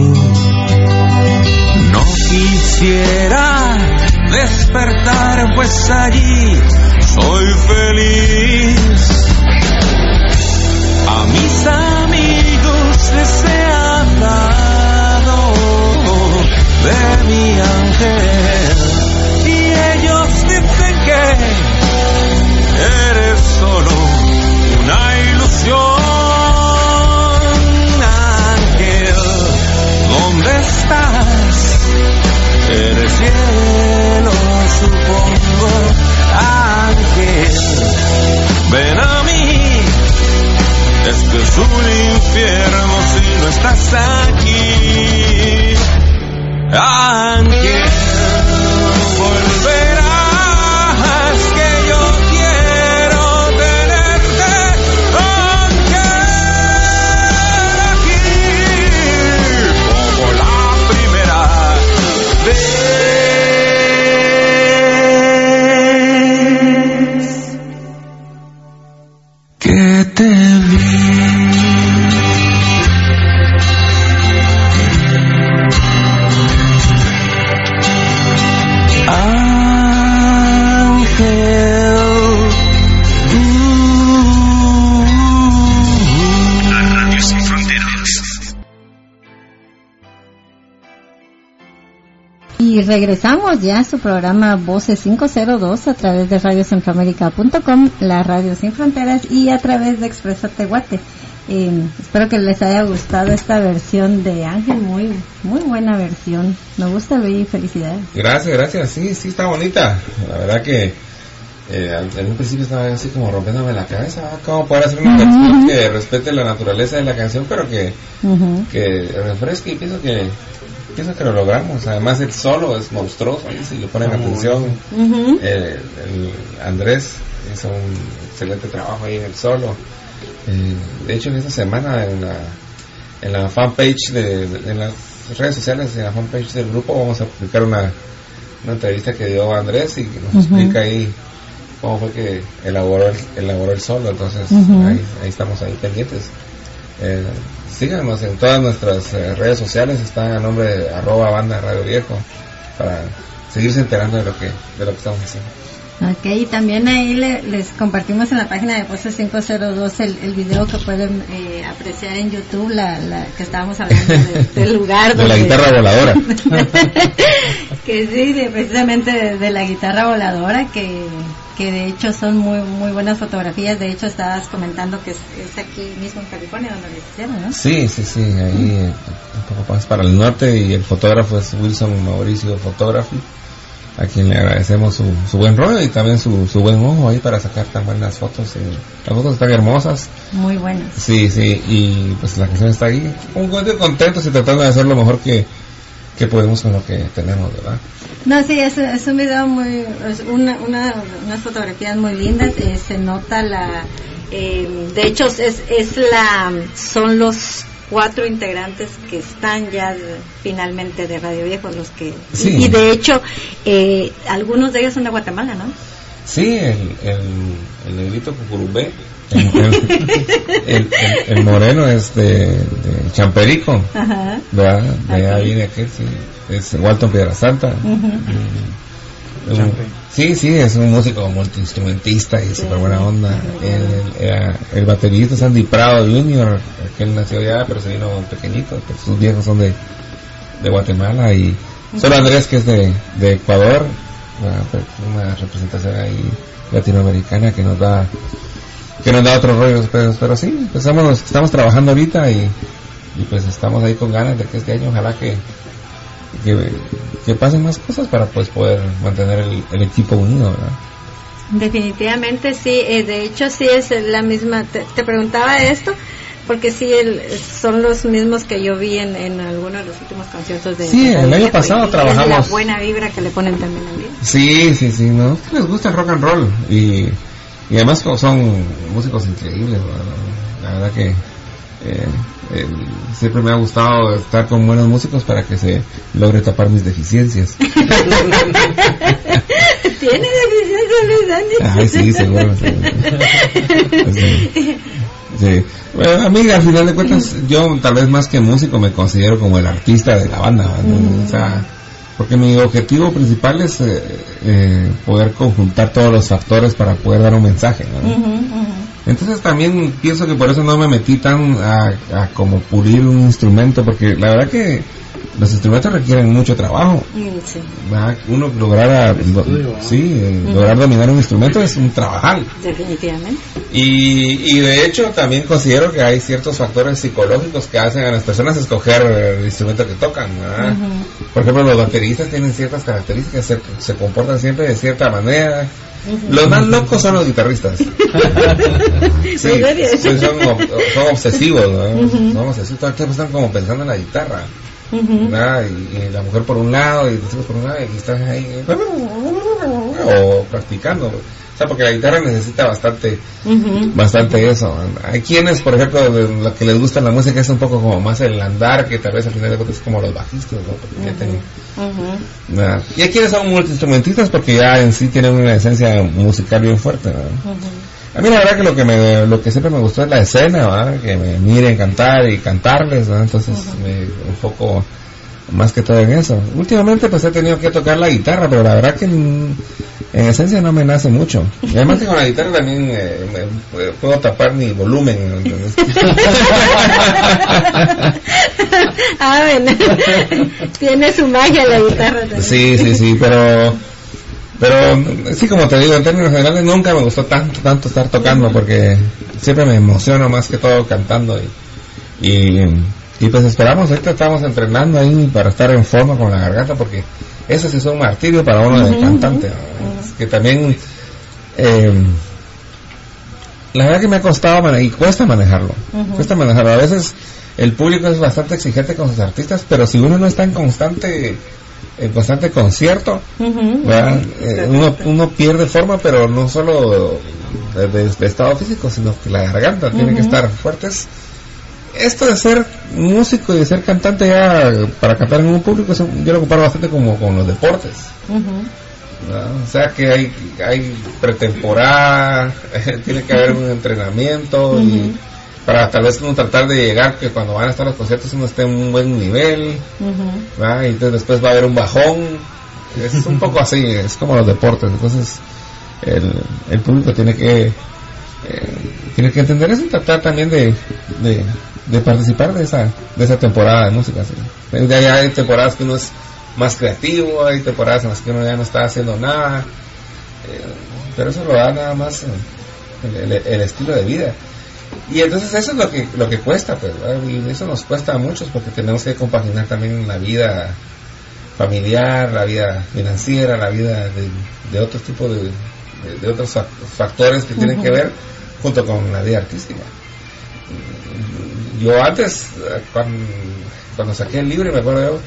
Speaker 2: Y regresamos ya su programa Voces 502 a través de radiocentroamérica.com, la radio sin fronteras y a través de Expreso Tehuate. Eh, espero que les haya gustado esta versión de Ángel, muy muy buena versión. Me gusta Luis, felicidades.
Speaker 3: Gracias, gracias. Sí, sí, está bonita. La verdad que eh, en un principio estaba así como rompiéndome la cabeza. ¿Cómo poder hacer una canción que respete la naturaleza de la canción, pero que, que refresque? Y pienso que, pienso que lo logramos. Además, el solo es monstruoso. ahí si le ponen atención, eh, el Andrés hizo un excelente trabajo ahí en el solo. Eh, de hecho, en esta semana en la, en la fanpage de, de- en las redes sociales, en la fanpage del grupo, vamos a publicar una, una entrevista que dio Andrés y que nos explica ahí cómo fue que elaboró el, elaboró el solo. Entonces, ahí, ahí estamos ahí pendientes. Eh, síganos en todas nuestras eh, redes sociales, están a nombre de arroba banda radio viejo para seguirse enterando de lo que de lo que estamos haciendo.
Speaker 2: Ok, y también ahí le- les compartimos en la página de Voces 502 el, el video que pueden eh, apreciar en YouTube, la, la que estábamos hablando de- [LAUGHS] del lugar.
Speaker 3: De la guitarra voladora. [LAUGHS]
Speaker 2: que sí, de- precisamente de, de la guitarra voladora, que, que de hecho son muy muy buenas fotografías. De hecho, estabas comentando que es, es aquí mismo en California donde lo hicieron, ¿no?
Speaker 3: Sí, sí, sí, ahí eh, un poco más para el norte y el fotógrafo es Wilson Mauricio Photography, a quien le agradecemos su, su buen rollo y también su, su buen ojo ahí para sacar tan buenas fotos. y las fotos están hermosas,
Speaker 2: Muy buenas.
Speaker 3: sí, sí, y pues la canción está ahí, un contento contentos y tratando de hacer lo mejor que, que podemos con lo que tenemos, ¿verdad?
Speaker 2: No, sí, es, es un video muy, es una, una, unas fotografías muy lindas, eh, se nota la, eh, de hecho es, es la, son los cuatro integrantes que están ya de- finalmente de Radio Viejo, los que,
Speaker 3: Sí.
Speaker 2: y, y de hecho eh, algunos de ellos son de Guatemala, ¿no?
Speaker 3: Sí, el, el, el negrito cucurubé, el, el, el- el- el moreno es de, de Champerico.
Speaker 2: Ajá.
Speaker 3: ¿verdad? De allá viene aquel, sí. Es Walton Piedra Santa. Un-
Speaker 4: Champe.
Speaker 3: sí, sí, es un músico multiinstrumentista y súper buena onda. El, era- el baterista es Andy Prado Jr., que él nació allá, pero se vino pequeñito, pues sus viejos son de, de Guatemala y solo Andrés, que es de, de Ecuador, una, una representación ahí latinoamericana que nos da que nos da otros rollos, pero, pero sí, pues estamos, trabajando ahorita y, pues estamos ahí con ganas de que este año ojalá que, que, pasen más cosas para pues poder mantener el, el equipo unido.
Speaker 2: Definitivamente sí, eh, de hecho sí es la misma, te preguntaba esto porque sí el- son los mismos que yo vi en, en algunos de los últimos conciertos de
Speaker 3: Sí, el año pasado
Speaker 2: y
Speaker 3: trabajamos-
Speaker 2: la buena vibra que le ponen también día.
Speaker 3: Sí, sí, sí, ¿no? Les gusta el rock and roll y, y además son músicos increíbles, la verdad que eh, el- siempre me ha gustado estar con buenos músicos para que se logre tapar mis deficiencias. [LAUGHS] [LAUGHS]
Speaker 2: ¿Tiene deficiencia Luis?
Speaker 3: Ay, sí, seguro. [LAUGHS] Sí. Sí. Bueno, a mí, al final de cuentas, yo tal vez más que músico me considero como el artista de la banda. ¿no? O sea, porque mi objetivo principal es eh, eh, poder conjuntar todos los factores para poder dar un mensaje. ¿no? Entonces también pienso que por eso no me metí tan a, a como pulir un instrumento, porque la verdad que los instrumentos requieren mucho trabajo. Uno lograr, a-
Speaker 4: estudio,
Speaker 3: do-
Speaker 4: ¿no?
Speaker 3: sí, lograr dominar un instrumento es un trabajal.
Speaker 2: definitivamente.
Speaker 3: Y, y de hecho también considero que hay ciertos factores psicológicos que hacen a las personas escoger el instrumento que tocan. Por ejemplo, los bateristas tienen ciertas características, se, se comportan siempre de cierta manera. Los más locos son los guitarristas. [LAUGHS] Sí, son, son obsesivos, ¿no? Son obsesivos, todo el tiempo están como pensando en la guitarra. ¿Verdad? Y, y la mujer por un lado y los hijos por un lado y están ahí o practicando. O sea, porque la guitarra necesita bastante bastante eso. Hay quienes, por ejemplo, de lo que les gusta la música es un poco como más el andar, que tal vez al final de cuentas es como los bajistas, ¿no? Porque tienen-. Y hay quienes son multiinstrumentistas porque ya en sí tienen una esencia musical bien fuerte. A mí la verdad que lo que me, lo que siempre me gustó es la escena, ¿verdad? que me miren cantar y cantarles, ¿verdad? entonces me enfoco más que todo en eso. Últimamente pues he tenido que tocar la guitarra, pero la verdad que en, en esencia no me nace mucho. Y además que con la guitarra también eh, me- me puedo tapar mi volumen. [LAUGHS]
Speaker 2: Ah, bueno. Tiene su magia la guitarra también.
Speaker 3: Sí, sí, sí, pero pero sí como te digo en términos generales nunca me gustó tanto tanto estar tocando porque siempre me emociono más que todo cantando y y, y pues esperamos ahorita estamos entrenando ahí para estar en forma con la garganta porque eso sí es un martirio para uno de cantante ¿no? Es que también eh, la verdad que me ha costado y cuesta manejarlo cuesta manejarlo. A veces el público es bastante exigente con sus artistas pero si uno no está en constante en constante concierto. Eh, uno, uno pierde forma, pero no solo de, de- de estado físico, sino que la garganta tiene que estar fuerte. Es- Esto de ser músico y de ser cantante ya para cantar en un público, yo lo comparo bastante como con los deportes. O sea que hay, hay pretemporada, [LAUGHS] tiene que haber un entrenamiento y para tal vez uno tratar de llegar que cuando van a estar los conciertos uno esté en un buen nivel. Y entonces después va a haber un bajón. Es un [LAUGHS] poco así, es como los deportes. Entonces, el, el público tiene que eh, tiene que entender eso y tratar también de, de, de participar de esa de esa temporada de música. ¿sí? Ya- ya hay temporadas que uno es más creativo, hay temporadas en las que uno ya no está haciendo nada, eh, pero eso lo da nada más eh, el, el- el estilo de vida. Y entonces eso es lo que lo que cuesta, pues, ¿verdad? y eso nos cuesta a muchos porque tenemos que compaginar también la vida familiar, la vida financiera, la vida de, de otro tipo de, de, de otros fac- factores que tienen que ver junto con la vida artística. Yo antes, eh, cuando, cuando saqué el libro, me acuerdo yo,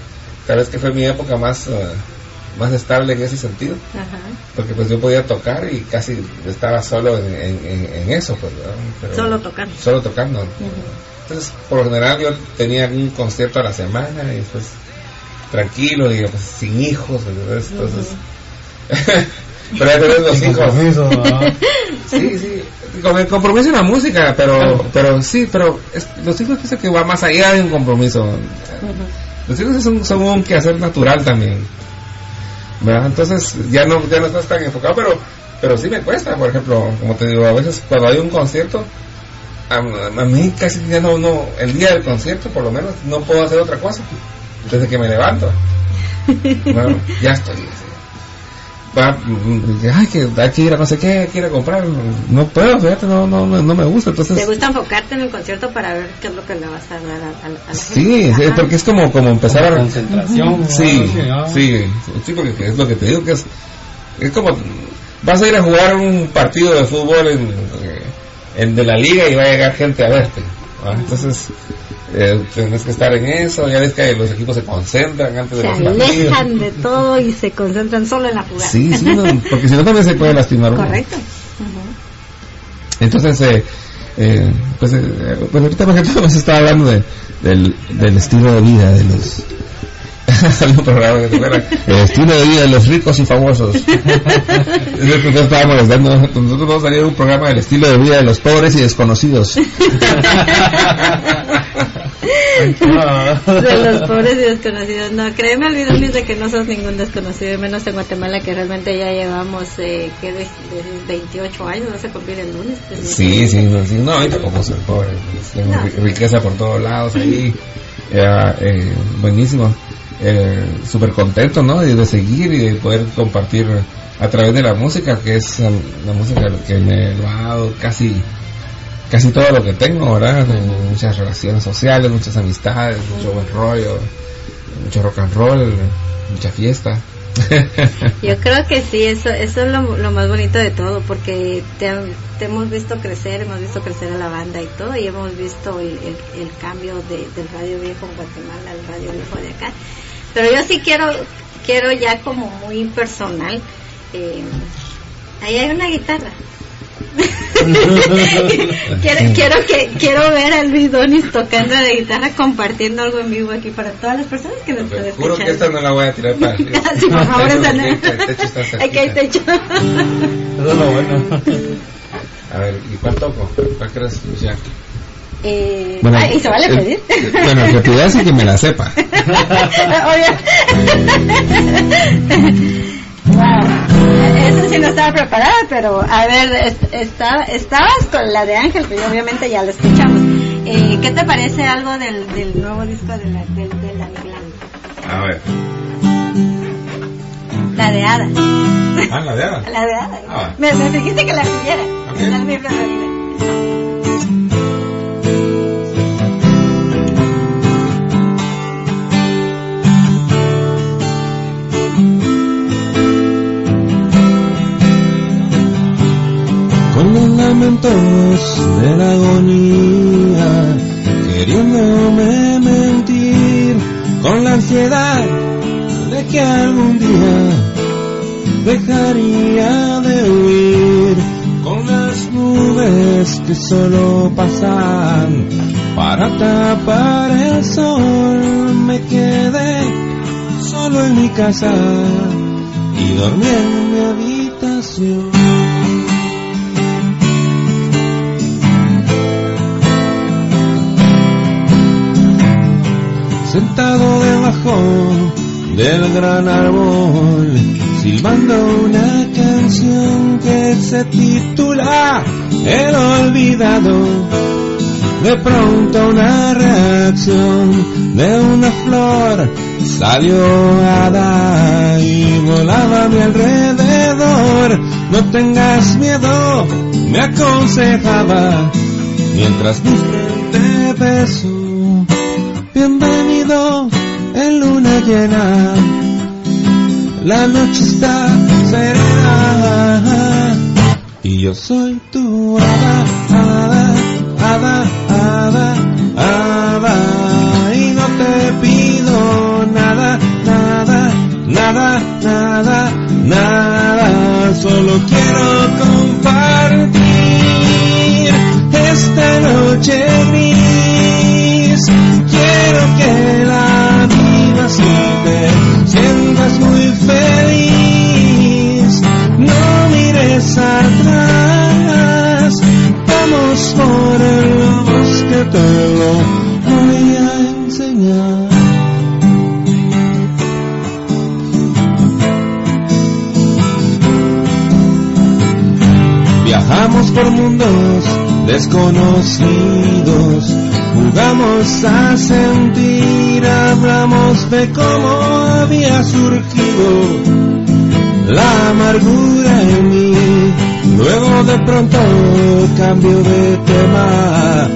Speaker 3: tal vez que fue mi época más, eh, más estable en ese sentido
Speaker 2: Ajá.
Speaker 3: porque pues yo podía tocar y casi estaba solo en, en, en- en eso pues
Speaker 2: Solo tocando.
Speaker 3: solo tocando entonces por lo general yo tenía un concierto a la semana y después tranquilo digo pues sin hijos ¿verdad? entonces [LAUGHS] pero ya tenés los hijos
Speaker 4: compromiso, ¿no? [LAUGHS]
Speaker 3: sí sí con el compromiso en la música pero pero sí pero es- los hijos pienso que va más allá de un compromiso los hijos son, son un quehacer natural también. ¿Verdad? Entonces ya no, ya no estás tan enfocado, pero, pero sí me cuesta, por ejemplo, como te digo, a veces cuando hay un concierto, a, a mí casi ya no, no, el día del concierto por lo menos no puedo hacer otra cosa, desde que me levanto. [LAUGHS] Ya estoy. así. Va, ay, que hay que ir a no sé qué, hay que ir a comprar. No puedo, fíjate, no, no, no, no me gusta.
Speaker 2: ¿Te
Speaker 3: Entonces,
Speaker 2: gusta enfocarte en el concierto para ver qué es lo que le vas a dar a, a- a la
Speaker 3: sí, porque es como, como empezar a.
Speaker 4: Concentración.
Speaker 3: Sí,
Speaker 4: ¿no?
Speaker 3: sí, sí, porque es lo que te digo que es, es como vas a ir a jugar un partido de fútbol en, eh, en de la liga y va a llegar gente a verte. ¿va? Entonces, eh, tienes que estar en eso, ya ves que los equipos se concentran antes de
Speaker 2: Se
Speaker 3: los partidos.
Speaker 2: alejan de todo y se concentran solo en la jugada.
Speaker 3: Sí, sí, no, porque si no también se puede lastimar uno.
Speaker 2: Correcto.
Speaker 3: Entonces, eh, eh, pues, eh, pues ahorita por ejemplo [LAUGHS] nos estaba hablando de, del, del estilo de vida de los... [LAUGHS] Que se El estilo de vida de los ricos y famosos. [LAUGHS] Estábamos molestando. Nosotros vamos a salir un programa del estilo de vida de los pobres y desconocidos.
Speaker 2: De los pobres y desconocidos. No, créeme, olvido Luis, de que no sos ningún desconocido, menos en Guatemala, que realmente ya llevamos, eh, que de, de 28 años, vas a cumplir el lunes. pues,
Speaker 3: Sí, sí, no, sí, no, y tampoco soy pobre. pues, Tengo
Speaker 2: No.
Speaker 3: ri- riqueza por todos lados ahí. Ya, eh, buenísimo. Eh, Súper contento, ¿no? De seguir y de poder compartir a través de la música, que es la música que me lo ha dado casi casi todo lo que tengo, ¿verdad? Muchas relaciones sociales, muchas amistades, mucho buen rollo, mucho rock and roll, mucha fiesta. [LAUGHS]
Speaker 2: Yo creo que sí, eso, eso es lo, más bonito de todo, porque te, te hemos visto crecer, hemos visto crecer a la banda y todo, y hemos visto el cambio de, del Radio Viejo en Guatemala al Radio Viejo de acá. Pero yo sí quiero, quiero ya como muy personal, eh, ahí hay una guitarra. [LAUGHS] quiero, quiero que quiero ver a Luis Donis tocando la guitarra compartiendo algo en vivo aquí para todas las personas que nos están
Speaker 3: Juro que
Speaker 2: escuchando.
Speaker 3: esta no la voy a tirar para [LAUGHS] arriba.
Speaker 2: Sí, por favor, esa no.
Speaker 3: techo- el techo está [LAUGHS]
Speaker 2: Aquí hay techo.
Speaker 4: Eso es lo bueno.
Speaker 3: A ver, ¿y cuál toco? ¿Cuál crees escuchar?
Speaker 2: Eh, ay, ¿Y se vale pedir?
Speaker 3: bueno, que te y que me la sepa.
Speaker 2: Obvio. Wow. Eso sí no estaba preparada, pero a ver, es- está, estabas con la de Ángel, pero obviamente ya la escuchamos. Eh, ¿Qué te parece algo del, del nuevo disco de la, del, de la Neglán?
Speaker 3: A ver.
Speaker 2: La de Ada.
Speaker 3: Ah, la de Ada.
Speaker 2: La de Ada.
Speaker 3: Ah.
Speaker 2: Me, me dijiste que la es mi preferida.
Speaker 5: Lamentos de la agonía, queriéndome mentir, con la ansiedad de que algún día dejaría de huir, con las nubes que solo pasan para tapar el sol, me quedé solo en mi casa y dormí en mi habitación. Sentado debajo del gran árbol, silbando una canción que se titula El Olvidado. De pronto una reacción de una flor salió Ada y volaba a mi alrededor. No tengas miedo, me aconsejaba mientras mi besó. Bienvenido en luna llena, la noche está serena. Y yo soy tu hada, cómo había surgido la amargura en mí. Luego de pronto cambio de tema,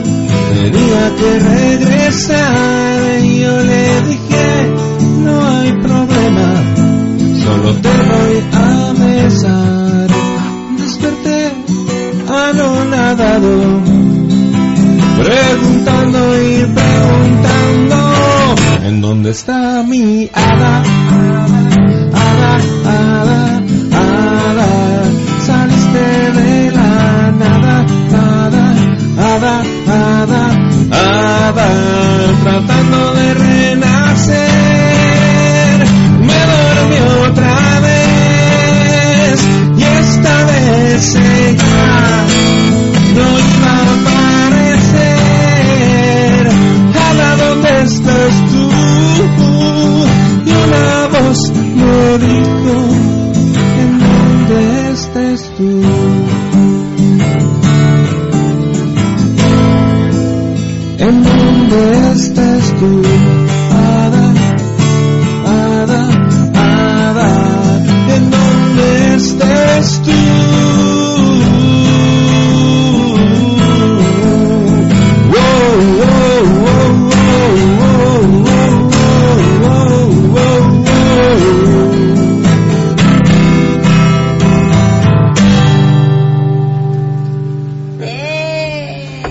Speaker 5: tenía que regresar y yo le dije, no hay problema, solo te voy a besar. Desperté anonadado, preguntando dónde está mi hada? Hada, hada, hada,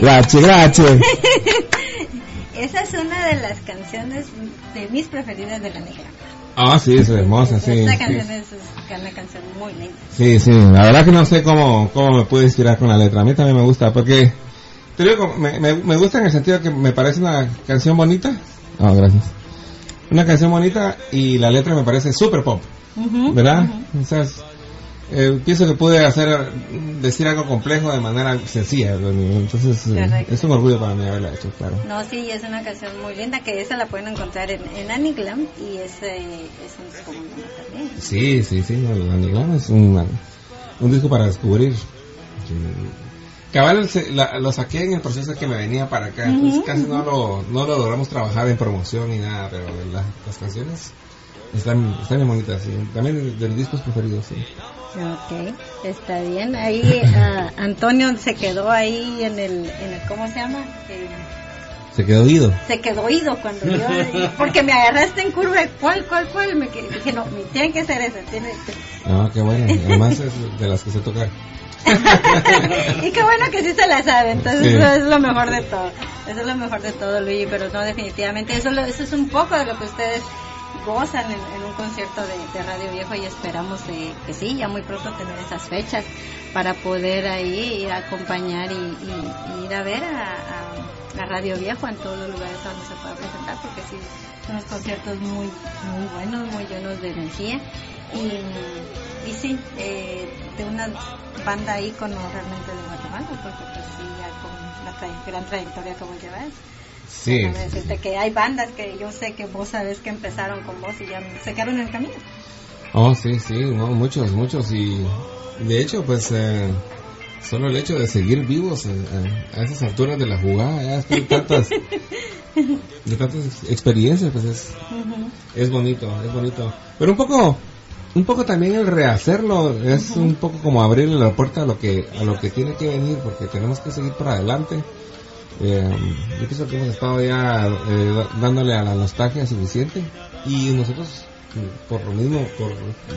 Speaker 5: Gracias, gracias. [LAUGHS]
Speaker 2: Esa es una de las canciones de mis preferidas de la negra.
Speaker 3: Ah, sí, es hermosa, sí.
Speaker 2: Esta
Speaker 3: sí.
Speaker 2: canción es, es una canción muy linda.
Speaker 3: Sí, sí, la verdad que no sé cómo, cómo me pude inspirar con la letra. A mí también me gusta, porque te digo, me, me, me gusta en el sentido que me parece una canción bonita. Ah, gracias. Una canción bonita y la letra me parece super pop, ¿verdad?
Speaker 2: ujú.
Speaker 3: O sea, es- eh, pienso que pude hacer, decir algo complejo de manera sencilla. Entonces, eh, es un orgullo para mí haberla hecho, claro.
Speaker 2: No, sí, es una canción muy linda que esa la pueden encontrar en, en Annie Glam y ese es un disco muy también.
Speaker 3: Sí, sí, sí, el Anigrama es un, un disco para descubrir. Cabal se- la- lo saqué en el proceso que me venía para acá, entonces casi no lo, no lo logramos trabajar en promoción ni nada, pero la- las canciones están, están bien bonitas, sí. también de los discos preferidos, sí.
Speaker 2: Ok, está bien. Ahí ah, Antonio se quedó ahí en el, en el ¿cómo se llama? Eh,
Speaker 3: Se quedó oído.
Speaker 2: se quedó oído cuando yo, porque me agarraste en curva, ¿cuál, cuál, cuál? Me dije, no, tiene que ser esa, tiene
Speaker 3: Ah, qué bueno, además es de las que sé tocar. [LAUGHS]
Speaker 2: y qué bueno que sí se la sabe, entonces
Speaker 3: Sí.
Speaker 2: eso es lo mejor de todo, eso es lo mejor de todo, Luigi, pero no, definitivamente, eso, lo- eso es un poco de lo que ustedes gozan en, un concierto de, Radio Viejo y esperamos de, que sí, ya muy pronto tener esas fechas para poder ahí ir a acompañar y, ir a ver a, Radio Viejo en todos los lugares donde se pueda presentar, porque sí, son unos conciertos muy, muy buenos, muy llenos de energía y, y sí, eh, de una banda ícono realmente de Guatemala, porque pues sí, ya con la tra- gran trayectoria como llevas.
Speaker 3: Sí,
Speaker 2: Déjame decirte que hay bandas que yo sé que vos sabes que empezaron con vos y ya se quedaron en el camino.
Speaker 3: oh, sí, sí, no, muchos, muchos, y de hecho, pues, eh, solo el hecho de seguir vivos eh, eh, a esas alturas de la jugada, ya después de tantas, [LAUGHS] de tantas experiencias, pues es, es bonito, es bonito. Pero un poco, un poco también el rehacerlo es un poco como abrirle la puerta a lo que, a lo que tiene que venir, porque tenemos que seguir para adelante. Eh, yo pienso que hemos estado ya eh, dándole a la nostalgia suficiente y nosotros por lo mismo, por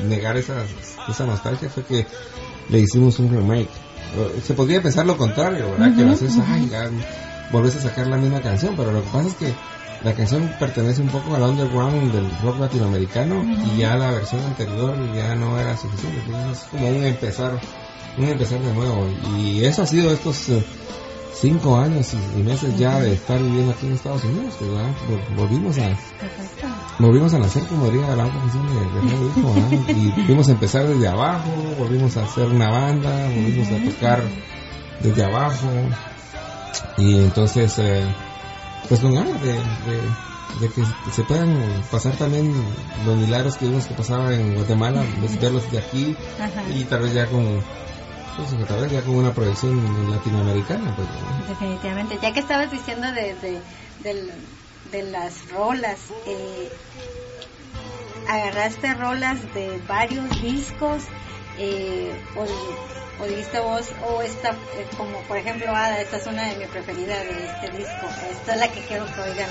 Speaker 3: negar esa, esa nostalgia fue que le hicimos un remake. Se podría pensar lo contrario, ¿verdad? que lo haces, ay, ya volvés a sacar la misma canción, pero lo que pasa es que la canción pertenece un poco al underground del rock latinoamericano y ya la versión anterior ya no era suficiente, entonces es como un empezar, un empezar de nuevo y eso ha sido estos eh, cinco años y, meses ya de estar viviendo aquí en Estados Unidos, ¿verdad? Vol- volvimos a volvimos a nacer como diría la otra canción de, de y volvimos a empezar desde abajo, volvimos a hacer una banda, volvimos a tocar desde abajo. Y entonces eh, pues con ganas de, de, de que se puedan pasar también los milagros que vimos que pasaba en Guatemala, verlos de aquí y tal vez ya con Vez ya con una proyección latinoamericana, pues. ¿no?
Speaker 2: Definitivamente. Ya que estabas diciendo de, de, las rolas, eh, agarraste rolas de varios discos eh, o, o dijiste vos, o esta, eh, como por ejemplo, Ada, esta es una de mis preferidas de este disco, esta es la que quiero que oigan,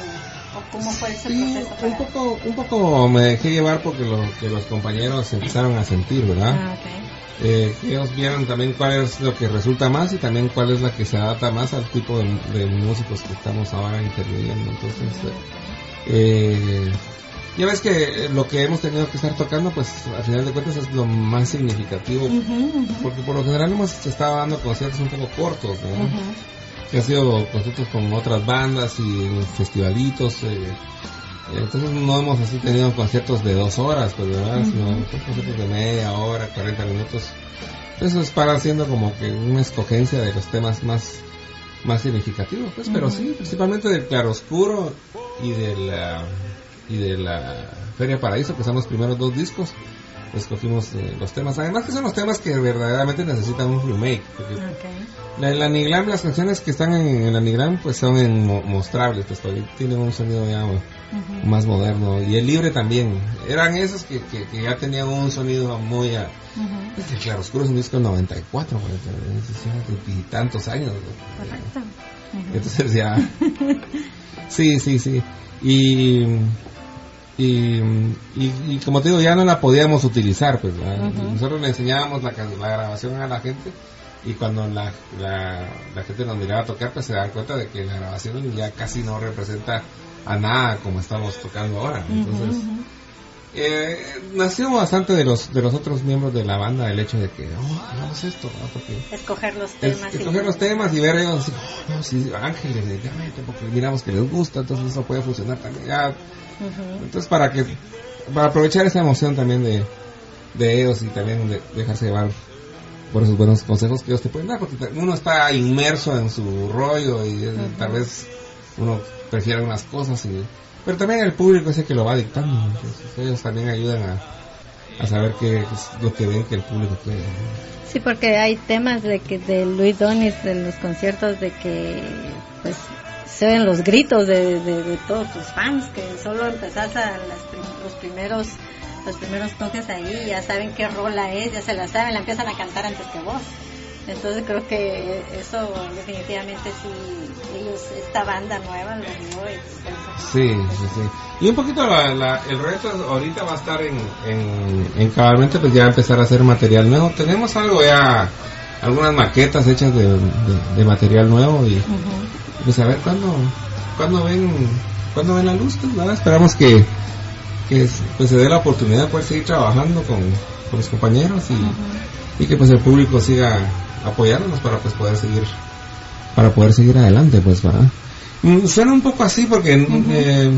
Speaker 2: o cómo fue ese
Speaker 3: Sí,
Speaker 2: proceso
Speaker 3: un
Speaker 2: para...
Speaker 3: poco, un poco me dejé llevar porque lo que los compañeros empezaron a sentir, ¿verdad?
Speaker 2: Ah, ok.
Speaker 3: Eh, que ellos vieron también cuál es lo que resulta más y también cuál es la que se adapta más al tipo de, de músicos que estamos ahora interviniendo. Entonces, eh, ya ves que lo que hemos tenido que estar tocando, pues al final de cuentas es lo más significativo, porque por lo general hemos estado dando conciertos un poco cortos, ¿no? que ha sido conciertos con otras bandas y festivalitos. eh, entonces no hemos así tenido conciertos de dos horas, pues verdad, sino conciertos de media hora, 40 minutos. Eso es para haciendo como que una escogencia de los temas más más significativos, pues, pero sí, principalmente del claroscuro y de la y de la Feria Paraíso, que son los primeros dos discos. Escogimos eh, los temas, además que son los temas que verdaderamente necesitan un remake, porque
Speaker 2: Ok.
Speaker 3: la, el Anigram, las canciones que están en el Anigram, pues son en mo- mostrables, pues tienen un sonido ya
Speaker 2: Ujú.
Speaker 3: más moderno. Y el libre también. Eran esos que, que, que ya tenían un sonido muy... a-
Speaker 2: Ujú.
Speaker 3: pues, el Claroscuro es un disco del 94, pues, es de tantos años.
Speaker 2: Correcto. Ujú.
Speaker 3: Entonces ya... [LAUGHS] Sí, sí, sí. Y... Y, y, y como te digo, ya no la podíamos utilizar, pues.
Speaker 2: Ujú.
Speaker 3: Nosotros le enseñábamos la, la grabación a la gente y cuando la, la, la gente nos miraba a tocar, pues se dan cuenta de que la grabación ya casi no representa a nada como estamos tocando ahora. Entonces. Eh, nació bastante de los de los otros miembros de la banda el hecho de que, oh, hagamos esto, ¿no? porque
Speaker 2: Escoger los
Speaker 3: es-
Speaker 2: temas. y-
Speaker 3: escoger los temas y ver ellos oh, no, sí, ángeles, porque miramos que les gusta, entonces eso puede funcionar también. Ya,
Speaker 2: Ujú.
Speaker 3: entonces para que para aprovechar esa emoción también de, de ellos y también de dejarse llevar por esos buenos consejos que ellos te pueden dar, porque uno está inmerso en su rollo y tal vez uno prefiere algunas cosas, y, pero también el público es el que lo va dictando, entonces ellos también ayudan a, a saber qué es lo que ven que el público quiere.
Speaker 2: Sí, porque hay temas de que de Luis Donis en los conciertos de que pues se oyen los gritos de, de, todos tus fans que solo empezás a las los primeros los primeros toques ahí ya saben qué rola es ya se la saben la empiezan a cantar antes que vos entonces creo que eso definitivamente sí ellos esta banda nueva lo por eso-
Speaker 3: Sí, sí, sí. Y un poquito la, la- el reto ahorita va a estar en, en, en cabalmente pues ya empezar a hacer material nuevo. Tenemos algo ya, algunas maquetas hechas de, de, de material nuevo y
Speaker 2: Ujú.
Speaker 3: pues a ver cuándo, cuándo ven, cuándo ven la luz, pues, ¿verdad? Esperamos que, que pues, se dé la oportunidad de poder seguir trabajando con, con los compañeros y, y que pues el público siga apoyándonos para pues poder seguir para poder seguir adelante pues verdad Mm, suena un poco así porque mm, eh,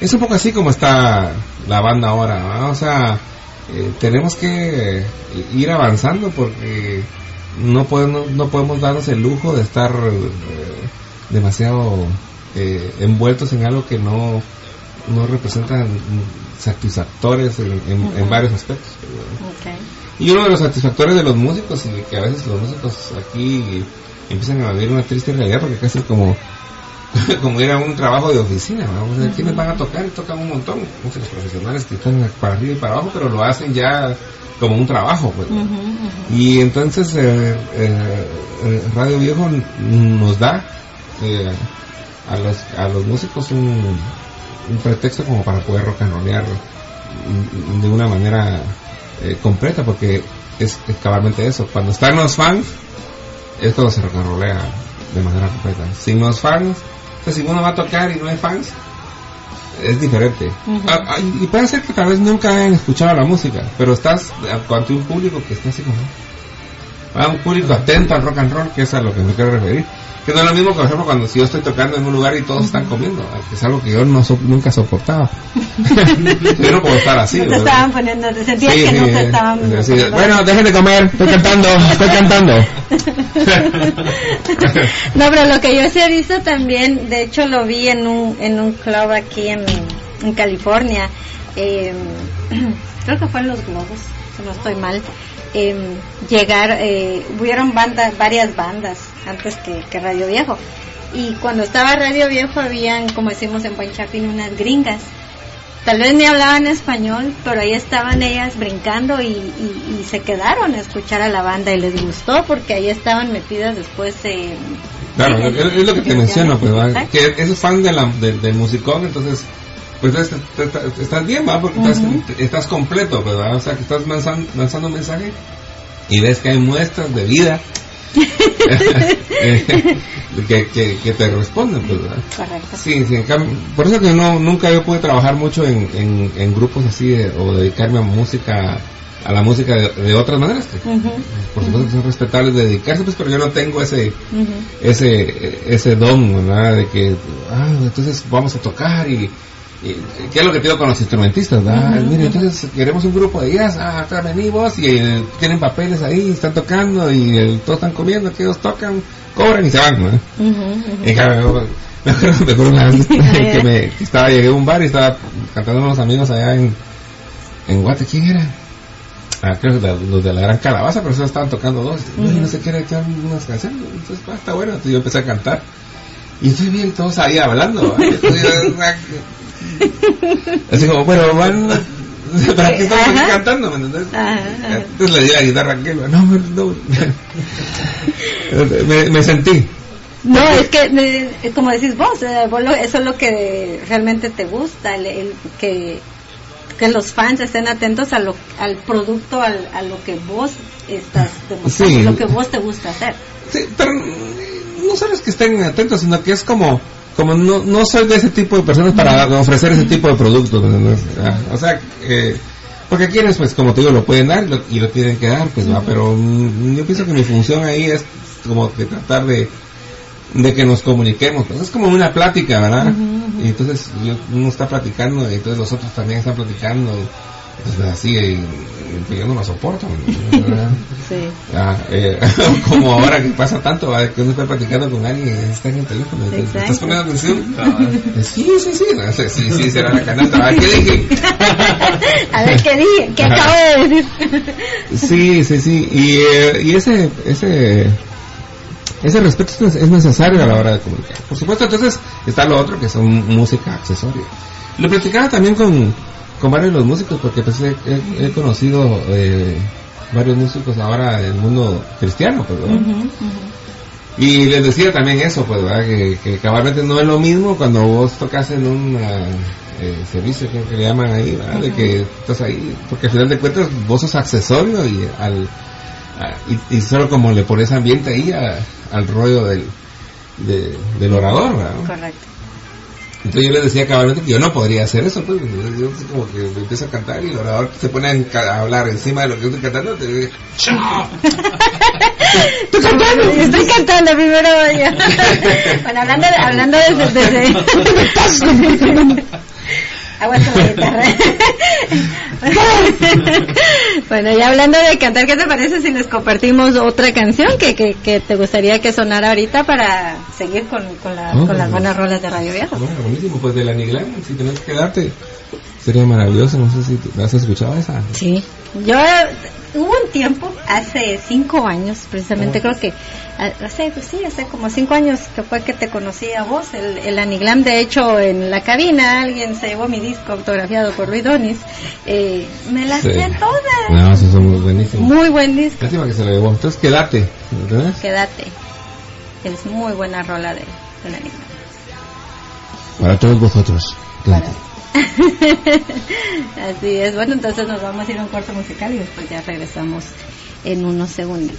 Speaker 3: es un poco así como está la banda ahora ¿verdad? o sea eh, tenemos que eh, ir avanzando porque no podemos no podemos darnos el lujo de estar eh, demasiado eh, envueltos en algo que no no representan satisfactores en, en- en varios aspectos ¿verdad? Y uno de los satisfactores de los músicos y que a veces los músicos aquí empiezan a vivir una triste realidad porque casi como [LAUGHS] como ir a un trabajo de oficina, vamos a ver quiénes van a tocar y tocan un montón, muchos profesionales que están para arriba y para abajo, pero lo hacen ya como un trabajo, pues. Y entonces eh, eh, eh, Radio Viejo nos da eh, a los a los músicos un, un pretexto como para poder rock and rollear mm, de una manera eh, completa porque es, es cabalmente eso. Cuando están los fans es cuando se rollea de manera completa. Sin los fans o sea, si uno va a tocar y no hay fans es diferente. Ah, ah, y puede ser que tal vez nunca hayan escuchado la música pero estás ante un público que está así como a un público atento al rock and roll, que es a lo que me quiero referir. Que no es lo mismo que, por ejemplo, cuando si yo estoy tocando en un lugar y todos están comiendo, que es algo que yo no so- nunca soportaba. [LAUGHS] yo no puedo estar así.
Speaker 2: No te
Speaker 3: ¿verdad?
Speaker 2: estaban poniendo, te sentías
Speaker 3: Sí,
Speaker 2: que no te estaban
Speaker 3: sí,
Speaker 2: poniendo-
Speaker 3: Bueno, dejen de comer, estoy cantando, estoy cantando. [LAUGHS]
Speaker 2: No, pero lo que yo sí he visto también, de hecho lo vi en un, en un club aquí en, en California, eh, [CLEARS THROAT] creo que fue en Los Globos, si no estoy mal, em, llegar, eh, hubieron bandas, varias bandas antes que, que Radio Viejo. Y cuando estaba Radio Viejo habían, como decimos en Buen Chapín, unas gringas. Tal vez ni hablaban español, pero ahí estaban ellas brincando y, y- y se quedaron a escuchar a la banda y les gustó porque ahí estaban metidas después en...
Speaker 3: Claro, es, lo que te
Speaker 2: en-
Speaker 3: menciono, pues, que es fan de la, del- del musicón, entonces, pues es- te- te- estás bien, ¿va? Porque estás, estás completo, ¿va? O sea, que estás lanzando, lanzando un mensaje y ves que hay muestras de vida [LAUGHS] [LAUGHS] que, que, que te responden, pues, ¿verdad?
Speaker 2: Correcto.
Speaker 3: Sí, sí, en cambio- por eso que no nunca yo pude trabajar mucho en, en, en grupos así de- o dedicarme a música, a la música de, de otras maneras. que por supuesto que son respetables de dedicarse, pues, pero yo no tengo ese ese ese don, ¿verdad? De que, ah, entonces vamos a tocar y ¿qué es lo que te digo con los instrumentistas, ¿verdad? Mire, entonces queremos un grupo de jazz, ah, acá venimos y eh, tienen papeles ahí, están tocando y eh, todos están comiendo, que ellos tocan, cobran y se van, ¿no? Me acuerdo, me acuerdo una vez [LAUGHS] que, me, que estaba, llegué a un bar y estaba cantando unos amigos allá en, en Guate, ¿quién era? Ah, creo que los de la gran calabaza, pero solo estaban tocando dos. No, no sé qué era, que eran unas canciones. Entonces, ah, está bueno. Entonces yo empecé a cantar. Y entonces bien, todos ahí hablando. [LAUGHS] [LAUGHS] Así como, bueno, van. ¿Para qué estamos [LAUGHS] aquí
Speaker 2: Ajá.
Speaker 3: cantando? ¿Me entendés? Entonces le di la guitarra a. No, no. [LAUGHS] me, me sentí.
Speaker 2: No, es que, eh, como decís vos, eh, vos lo- eso es lo que realmente te gusta, el, el que, que los fans estén atentos a lo, al producto, al, a lo que vos estás demostrando,
Speaker 3: Sí.
Speaker 2: lo que vos te gusta hacer.
Speaker 3: Sí, pero no solo es que estén atentos, sino que es como, como no, no soy de ese tipo de personas para ofrecer ese tipo de productos. O sea, eh, porque quieres, pues como te digo, lo pueden dar y lo, y lo tienen que dar, pues va, pero mm, yo pienso que mi función ahí es como que tratar de de que nos comuniquemos, pues es como una plática, ¿verdad? Y entonces yo- uno está platicando y entonces los otros también están platicando y pues así, y, y yo no lo soporto. Ah, eh, [LAUGHS] como ahora que pasa tanto, que uno está platicando con alguien y está en el teléfono. ¿te-
Speaker 2: Exacto.
Speaker 3: ¿Estás poniendo atención? Sí, sí, sí. No sé, sí, sí, será la canasta. ¿va? ¿Qué dije? [LAUGHS]
Speaker 2: A ver, ¿qué dije? ¿Qué acabo de decir?
Speaker 3: Sí, sí, sí. Y, eh, y ese, ese, ese respeto es, es necesario a la hora de comunicar. Por supuesto, entonces está lo otro que son música accesoria. Lo platicaba también con, con varios de los músicos porque pues he, he- he conocido eh, varios músicos ahora del mundo cristiano, pues. Y les decía también eso, pues, ¿verdad? Que, que cabalmente no es lo mismo cuando vos tocas en un ah, eh, servicio, creo que le llaman ahí, ¿verdad? De que estás ahí, porque al final de cuentas vos sos accesorio y al a- y, y solo como le pones ambiente ahí a- al rollo del, de- del orador, ¿verdad?
Speaker 2: Correcto.
Speaker 3: Entonces yo les decía cabalmente que yo no podría hacer eso, pues, yo como que me empiezo a cantar y el orador se pone a, hablar encima de lo que yo estoy cantando, te digo, [LAUGHS] ¡Chao!
Speaker 2: Estoy cantando, estoy cantando primero yo. bueno, hablando de, hablando de, [LAUGHS] de, [LAUGHS] Aguanta [LAUGHS] la guitarra. [LAUGHS] bueno, ya hablando de cantar, ¿qué te parece si les compartimos otra canción que, que, que te gustaría que sonara ahorita para seguir con, con, la-
Speaker 3: Oh,
Speaker 2: con las
Speaker 3: bueno.
Speaker 2: buenas rolas de Radio Viejo?
Speaker 3: Bueno, buenísimo, pues de la Niglan, si tenés que darte, sería maravilloso, no sé si has escuchado esa.
Speaker 2: Sí, yo hubo un tiempo, hace cinco años, precisamente creo que, a- hace, pues sí, hace como cinco años que fue que te conocí a vos, el, el Aniglam, de hecho en la cabina alguien se llevó mi disco autografiado por Luis Donis, eh, me la
Speaker 3: Sí.
Speaker 2: sé toda,
Speaker 3: No, esos son muy buenísimos.
Speaker 2: muy buen disco,
Speaker 3: Lástima que se lo llevó. Entonces quédate, ¿entendés?
Speaker 2: quédate, es muy buena rola de, del Aniglam.
Speaker 3: Para todos vosotros.
Speaker 2: Para-
Speaker 3: Quédate. [LAUGHS]
Speaker 2: Así es, bueno, entonces nos vamos a ir a un corto musical y después ya regresamos en unos segunditos.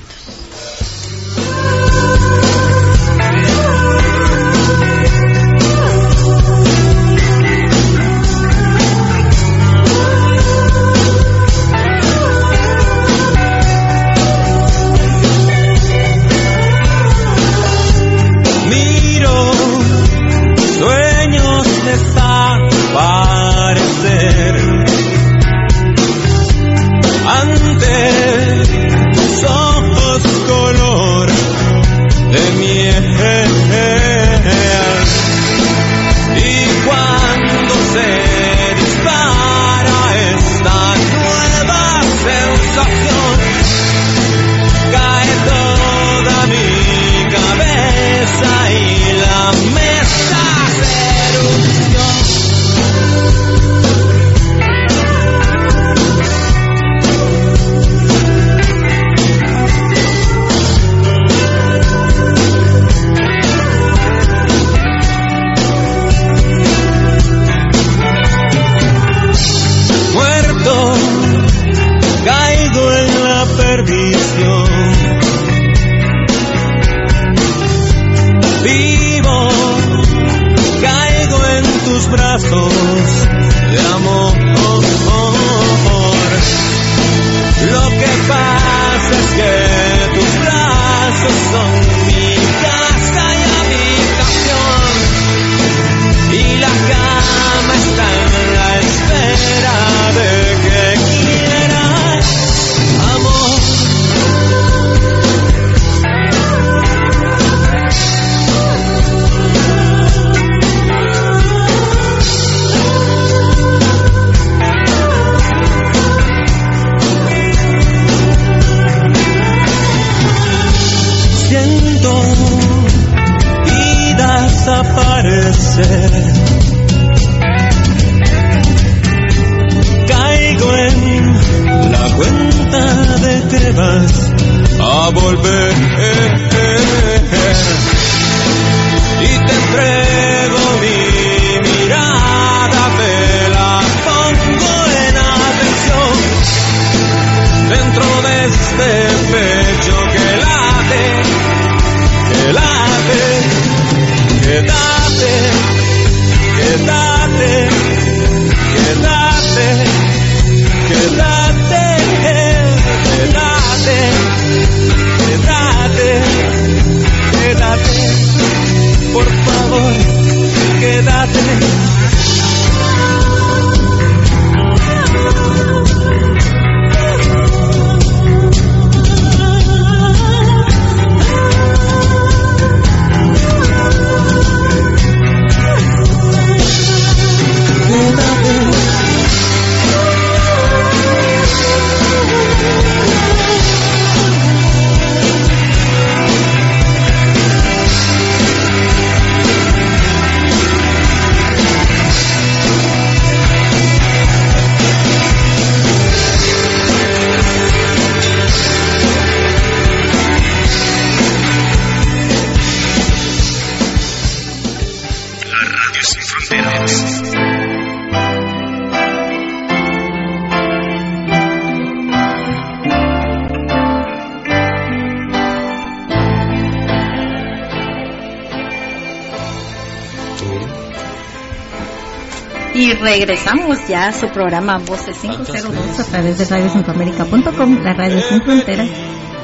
Speaker 1: A
Speaker 2: su programa Voces 502 a través de radiocentroamérica.com, la radio sin fronteras,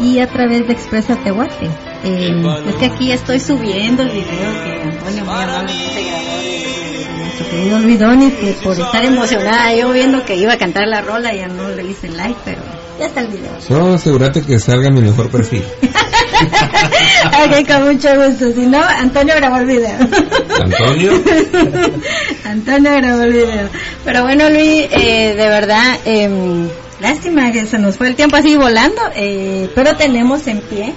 Speaker 2: y a través de Expresa Tehuate. Eh, es que aquí estoy subiendo el video que Antonio muy amablemente grabó de nuestro querido Luis Donis, que por estar emocionada yo viendo que iba a cantar la rola ya no le hice like, pero ya está el video.
Speaker 3: Solo asegúrate que salga mi mejor perfil. [LAUGHS]
Speaker 2: ok, con mucho gusto. Si no, Antonio grabó el video.
Speaker 3: Antonio. [LAUGHS]
Speaker 2: Grabó el video. Pero bueno, Luis, eh, de verdad, eh, lástima que se nos fue el tiempo así volando, eh, pero tenemos en pie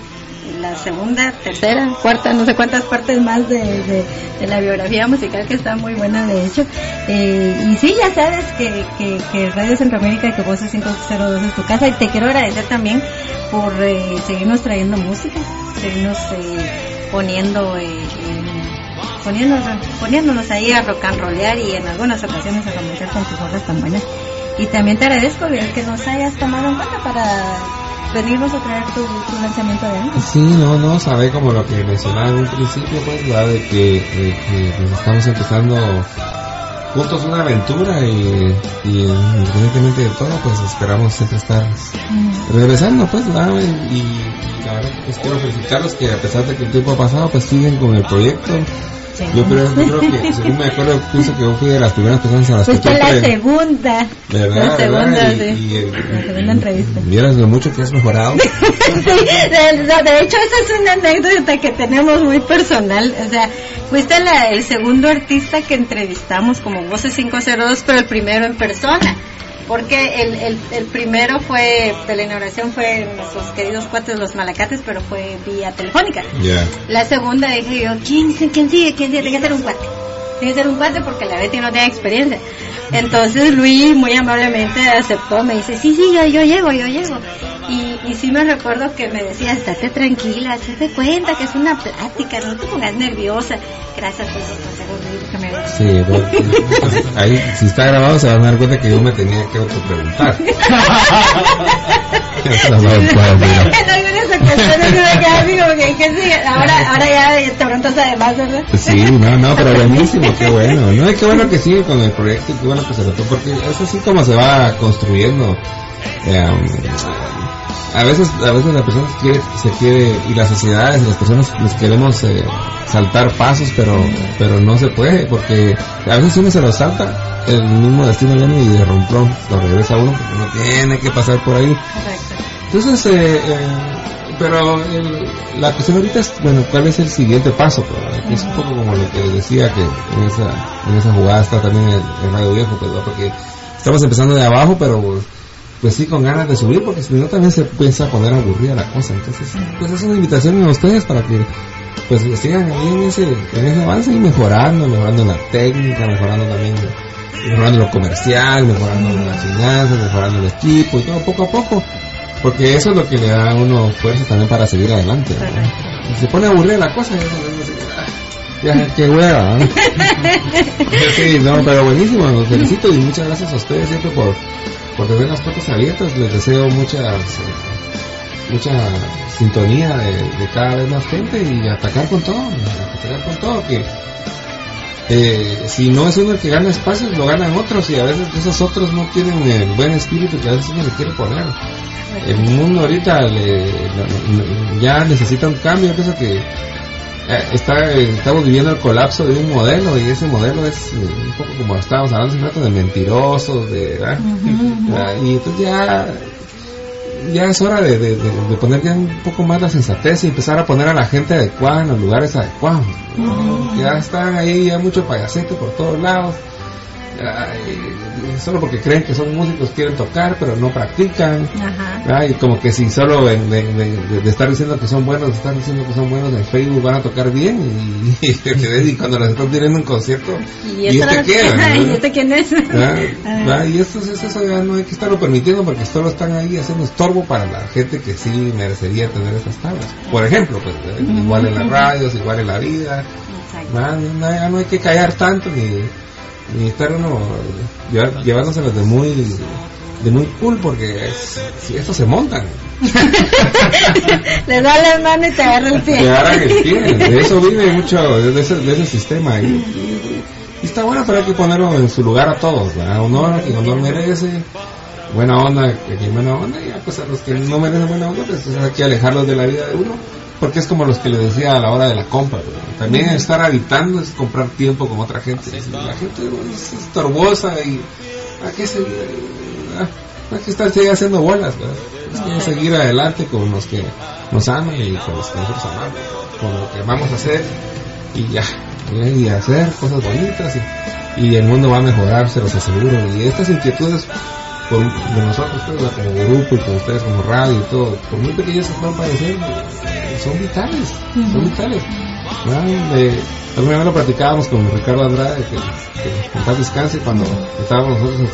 Speaker 2: la segunda, tercera, cuarta, no sé cuántas partes más de, de, de la biografía musical que está muy buena de hecho. Eh, y sí, ya sabes que, que, que Radio Centroamérica, que Voces 502 es tu casa y te quiero agradecer también por eh, seguirnos trayendo música, seguirnos eh, poniendo... Eh, poniéndonos, poniéndonos ahí a rock and rollear y en algunas ocasiones a comenzar con tus obras tan buenas. Y también te agradezco que nos hayas tomado en cuenta para venirnos a traer tu, tu lanzamiento de año.
Speaker 3: Sí, no, no, sabe como lo que mencionaba en un principio, pues, ¿verdad? De que, de que pues, estamos empezando juntos una aventura y, y independientemente de todo, pues esperamos siempre estar regresando, pues, ¿verdad? Y, y la verdad, pues quiero felicitarlos que a pesar de que el tiempo ha pasado, pues siguen con el proyecto.
Speaker 2: Sí.
Speaker 3: Yo creo, yo creo que, [LAUGHS] según me acuerdo, pienso que yo fui de las primeras personas a las que
Speaker 2: Fuiste la segunda.
Speaker 3: ¿Verdad?
Speaker 2: La segunda,
Speaker 3: ¿verdad?
Speaker 2: sí.
Speaker 3: Y, y,
Speaker 2: La segunda entrevista.
Speaker 3: Vieras lo mucho que has mejorado. [LAUGHS]
Speaker 2: Sí, de, de hecho esa es una anécdota que tenemos muy personal, o sea, fuiste la- el segundo artista que entrevistamos como Voces 502, pero el primero en persona, porque el, el, el primero fue, de la inauguración fue nuestros queridos cuates los malacates, pero fue vía telefónica. La segunda dije yo, ¿quién, quién sigue? ¿Quién sigue? Tiene que ser un cuate. Tiene que ser un cuate porque la Betty no tiene experiencia. Entonces Luis muy amablemente aceptó, me dice, sí, sí, yo, yo llego, yo llego. Y, y sí me recuerdo que me decía, estate tranquila, te cuenta que es una plática, no te pongas nerviosa. Gracias por esos consejos que me dio.
Speaker 3: Sí, bueno, [LAUGHS] ahí si está grabado se van a dar cuenta que yo me tenía que autopreguntar. [LAUGHS] [LAUGHS]
Speaker 2: Ahora, ahora ya te preguntas además, ¿verdad?
Speaker 3: Sí, no, no, pero [LAUGHS] buenísimo, qué bueno. No, y qué bueno que sigue con el proyecto y qué bueno que se notó, porque es así como se va construyendo. Eh, a veces, a veces la persona se quiere, se quiere, y las sociedades y las personas les queremos eh, saltar pasos, pero, pero no se puede, porque a veces uno se lo salta, el mismo destino viene y de romplón lo regresa uno, porque uno tiene que pasar por ahí.
Speaker 2: Correcto.
Speaker 3: Entonces, eh, eh, pero el- la cuestión ahorita es, bueno, ¿cuál es el siguiente paso? pues, que es un poco como lo que decía que en esa, en esa jugada está también el, el Radio Viejo, pues, ¿no? porque estamos empezando de abajo, pero pues sí, con ganas de subir, porque si no también se piensa poner aburrida la cosa. Entonces, pues es una invitación a ustedes para que pues sigan ahí en ese, en ese avance y mejorando, mejorando la técnica, mejorando también, mejorando lo comercial, mejorando las finanzas, mejorando el equipo y todo poco a poco. Porque eso es lo que le da a uno fuerza también para seguir adelante. ¿no? Se pone aburrida la cosa, ya, ya, qué hueva. ¿no? [LAUGHS] sí, no, pero buenísimo, los felicito y muchas gracias a ustedes siempre por, por tener las puertas abiertas. Les deseo muchas, eh, mucha sintonía de, de cada vez más gente y atacar con todo, atacar con todo, que eh, si no es uno el que gana espacios, lo ganan otros y a veces esos otros no tienen el buen espíritu que a veces uno le quiere poner. El mundo ahorita le- ya necesita un cambio, yo pienso que eh, está, estamos viviendo el colapso de un modelo y ese modelo es eh, un poco como estábamos hablando hace un rato de mentirosos, de. [LAUGHS] Ah, y entonces ya ya es hora de, de, poner ya un poco más la sensatez y empezar a poner a la gente adecuada en los lugares adecuados. Ya están ahí ya mucho payasete por todos lados. Ay, solo porque creen que son músicos quieren tocar pero no practican.
Speaker 2: Ajá.
Speaker 3: Ay, como que si solo en- de, estar diciendo que son buenos, de estar diciendo que son buenos en Facebook van a tocar bien y, [LAUGHS] y cuando les están teniendo un concierto,
Speaker 2: ¿Y,
Speaker 3: ¿y este.
Speaker 2: ¿Y este quién es?
Speaker 3: Y esto, es- eso ya no hay que estarlo permitiendo porque solo están ahí haciendo estorbo para la gente que sí merecería tener estas tablas. Por ejemplo, pues ¿eh? igual en las radios, igual en la vida, no, hay- no hay que callar tanto ni estar uno llevar- llevándoselos de muy de muy cool porque es, si estos se montan. [LAUGHS]
Speaker 2: Le da la mano y te agarra el pie.
Speaker 3: te agarran el pie. De eso vive mucho de ese, de ese sistema y, y- y está bueno pero hay que ponerlo en su lugar a todos ¿verdad? honor a quien honor merece buena onda que quien buena onda y ya, pues a los que no merecen buena onda pues hay que alejarlos de la vida de uno porque es como los que le decía a la hora de la compra también estar habitando es comprar tiempo con otra gente. La gente es estorbosa y hay que seguir ah, no hay que estar haciendo bolas ¿verdad? hay que seguir adelante con los que nos aman y con los que nosotros amamos con lo que vamos a hacer y ya y hacer cosas bonitas y, y el mundo va a mejorar se los aseguro y estas inquietudes por, de nosotros pues, como grupo y con ustedes como radio y todo. Por muy pequeñas que puedan parecer son vitales son vitales. De- alguna vez lo platicábamos con Ricardo Andrade que, que en paz descanse cuando estábamos nosotros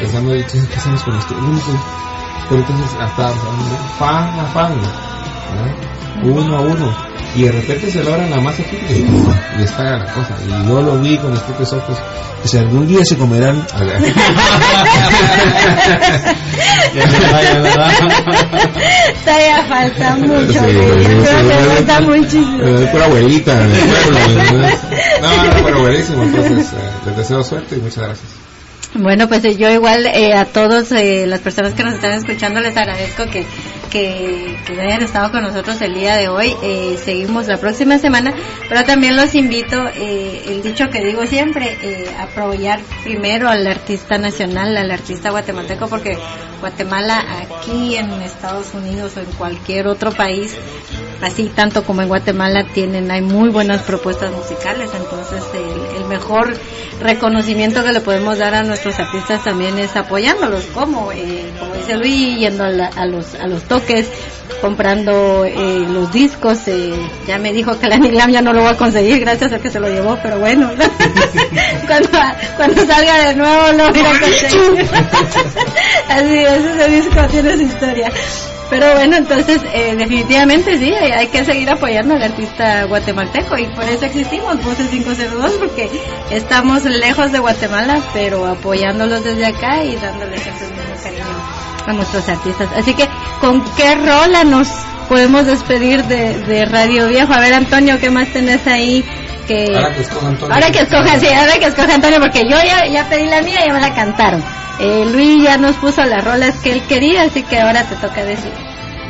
Speaker 3: pensando "Oye, ¿qué, hacemos con este grupo pero entonces hasta fan a fan ¿no? uno a uno y de repente se logra la masa crítica y, y está la cosa y yo lo vi con mis propios ojos que si algún día se comerán [LAUGHS]
Speaker 4: Ya se vaya.
Speaker 2: Todavía falta mucho.
Speaker 3: Sí,
Speaker 2: falta muchísimo.
Speaker 3: Eh, pura abuelita en el pueblo [LAUGHS] ¿no? pero buenísimo entonces eh, les deseo suerte y muchas gracias
Speaker 2: Bueno, pues yo igual eh, a todos eh, las personas que nos están escuchando les agradezco que, que, que hayan estado con nosotros el día de hoy. Eh, seguimos la próxima semana, pero también los invito, eh, el dicho que digo siempre, eh, apoyar primero al artista nacional, al artista guatemalteco, porque Guatemala aquí en Estados Unidos o en cualquier otro país, así tanto como en Guatemala tienen, hay muy buenas propuestas musicales, entonces el, el mejor reconocimiento que le podemos dar a nuestros artistas también es apoyándolos, como eh, como dice Luis, yendo a, la- a los a los toques, comprando eh, los discos, eh, ya me dijo que la Nilam ya no lo va a conseguir gracias a que se lo llevó, pero bueno, [LAUGHS] cuando, cuando salga de nuevo lo voy a conseguir. [LAUGHS] Así es, ese disco tiene su historia. Pero bueno, entonces eh, definitivamente sí, hay, hay que seguir apoyando al artista guatemalteco y por eso existimos, Voces 502, porque estamos lejos de Guatemala, pero apoyándolos desde acá y dándoles el mismo cariño a nuestros artistas. Así que, ¿con qué rola nos podemos despedir de, de Radio Viejo? A ver, Antonio, ¿qué más tenés ahí? Que...
Speaker 3: ahora que escoja Antonio
Speaker 2: Ahora que escoja, sí, ahora que escoja Antonio, porque yo ya, ya pedí la mía y ya me la cantaron. Eh, Luis ya nos puso las rolas que él quería, así que ahora te toca decir.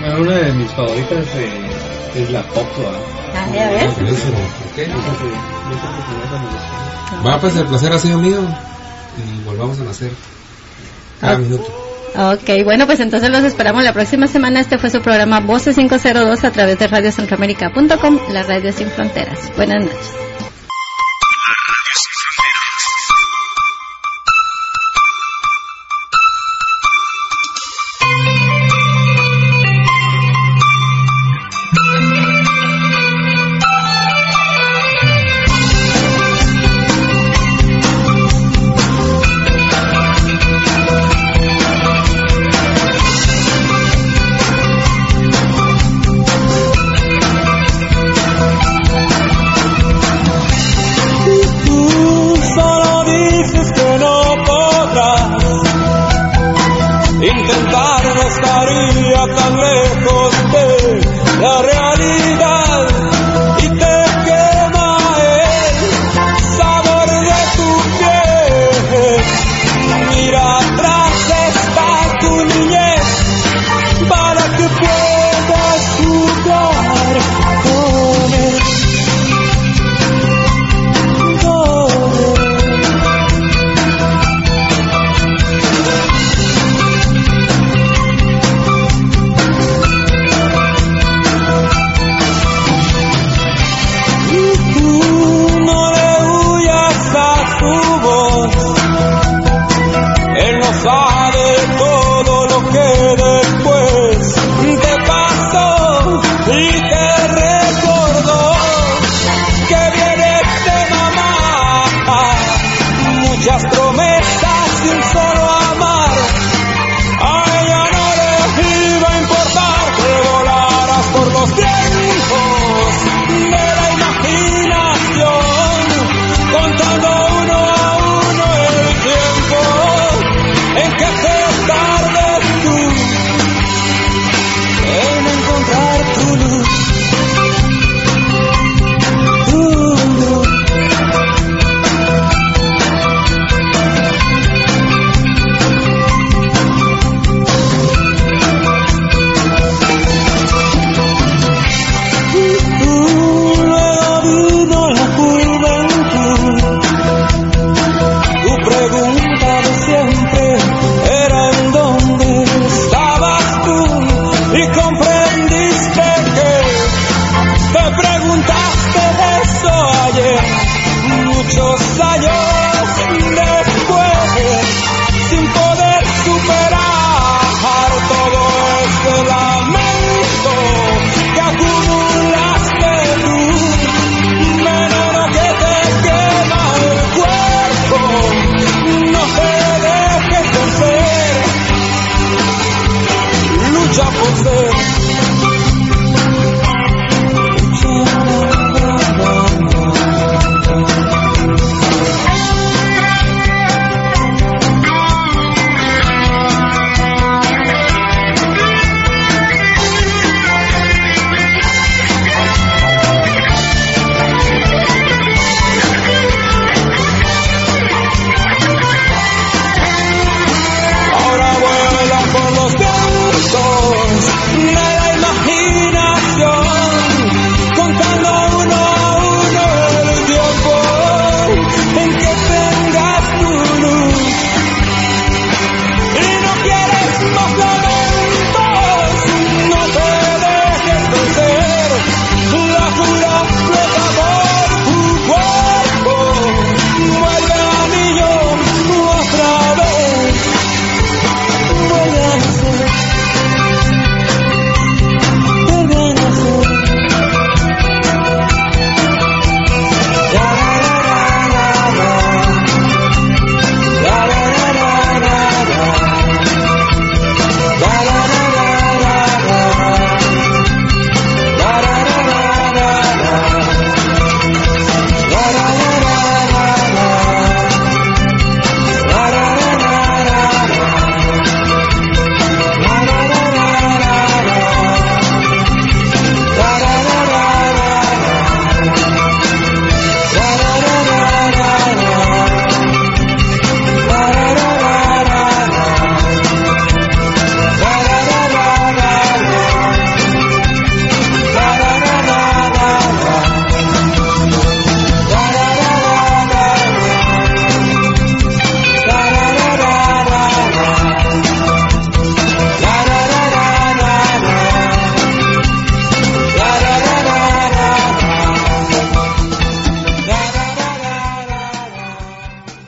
Speaker 4: Bueno, una de mis favoritas eh, es la pop, ¿verdad?
Speaker 2: Dale, a ver.
Speaker 3: Buenísimo, ok.
Speaker 4: Esa que- esa que esa me gusta.
Speaker 3: Va, pues el placer ha sido mío y volvamos a nacer cada
Speaker 2: Ah.
Speaker 3: minuto.
Speaker 2: Ok, bueno, pues entonces los esperamos la próxima semana. Este fue su programa Voces 502 a través de radiocentroamérica.com, la radio sin fronteras. Buenas noches.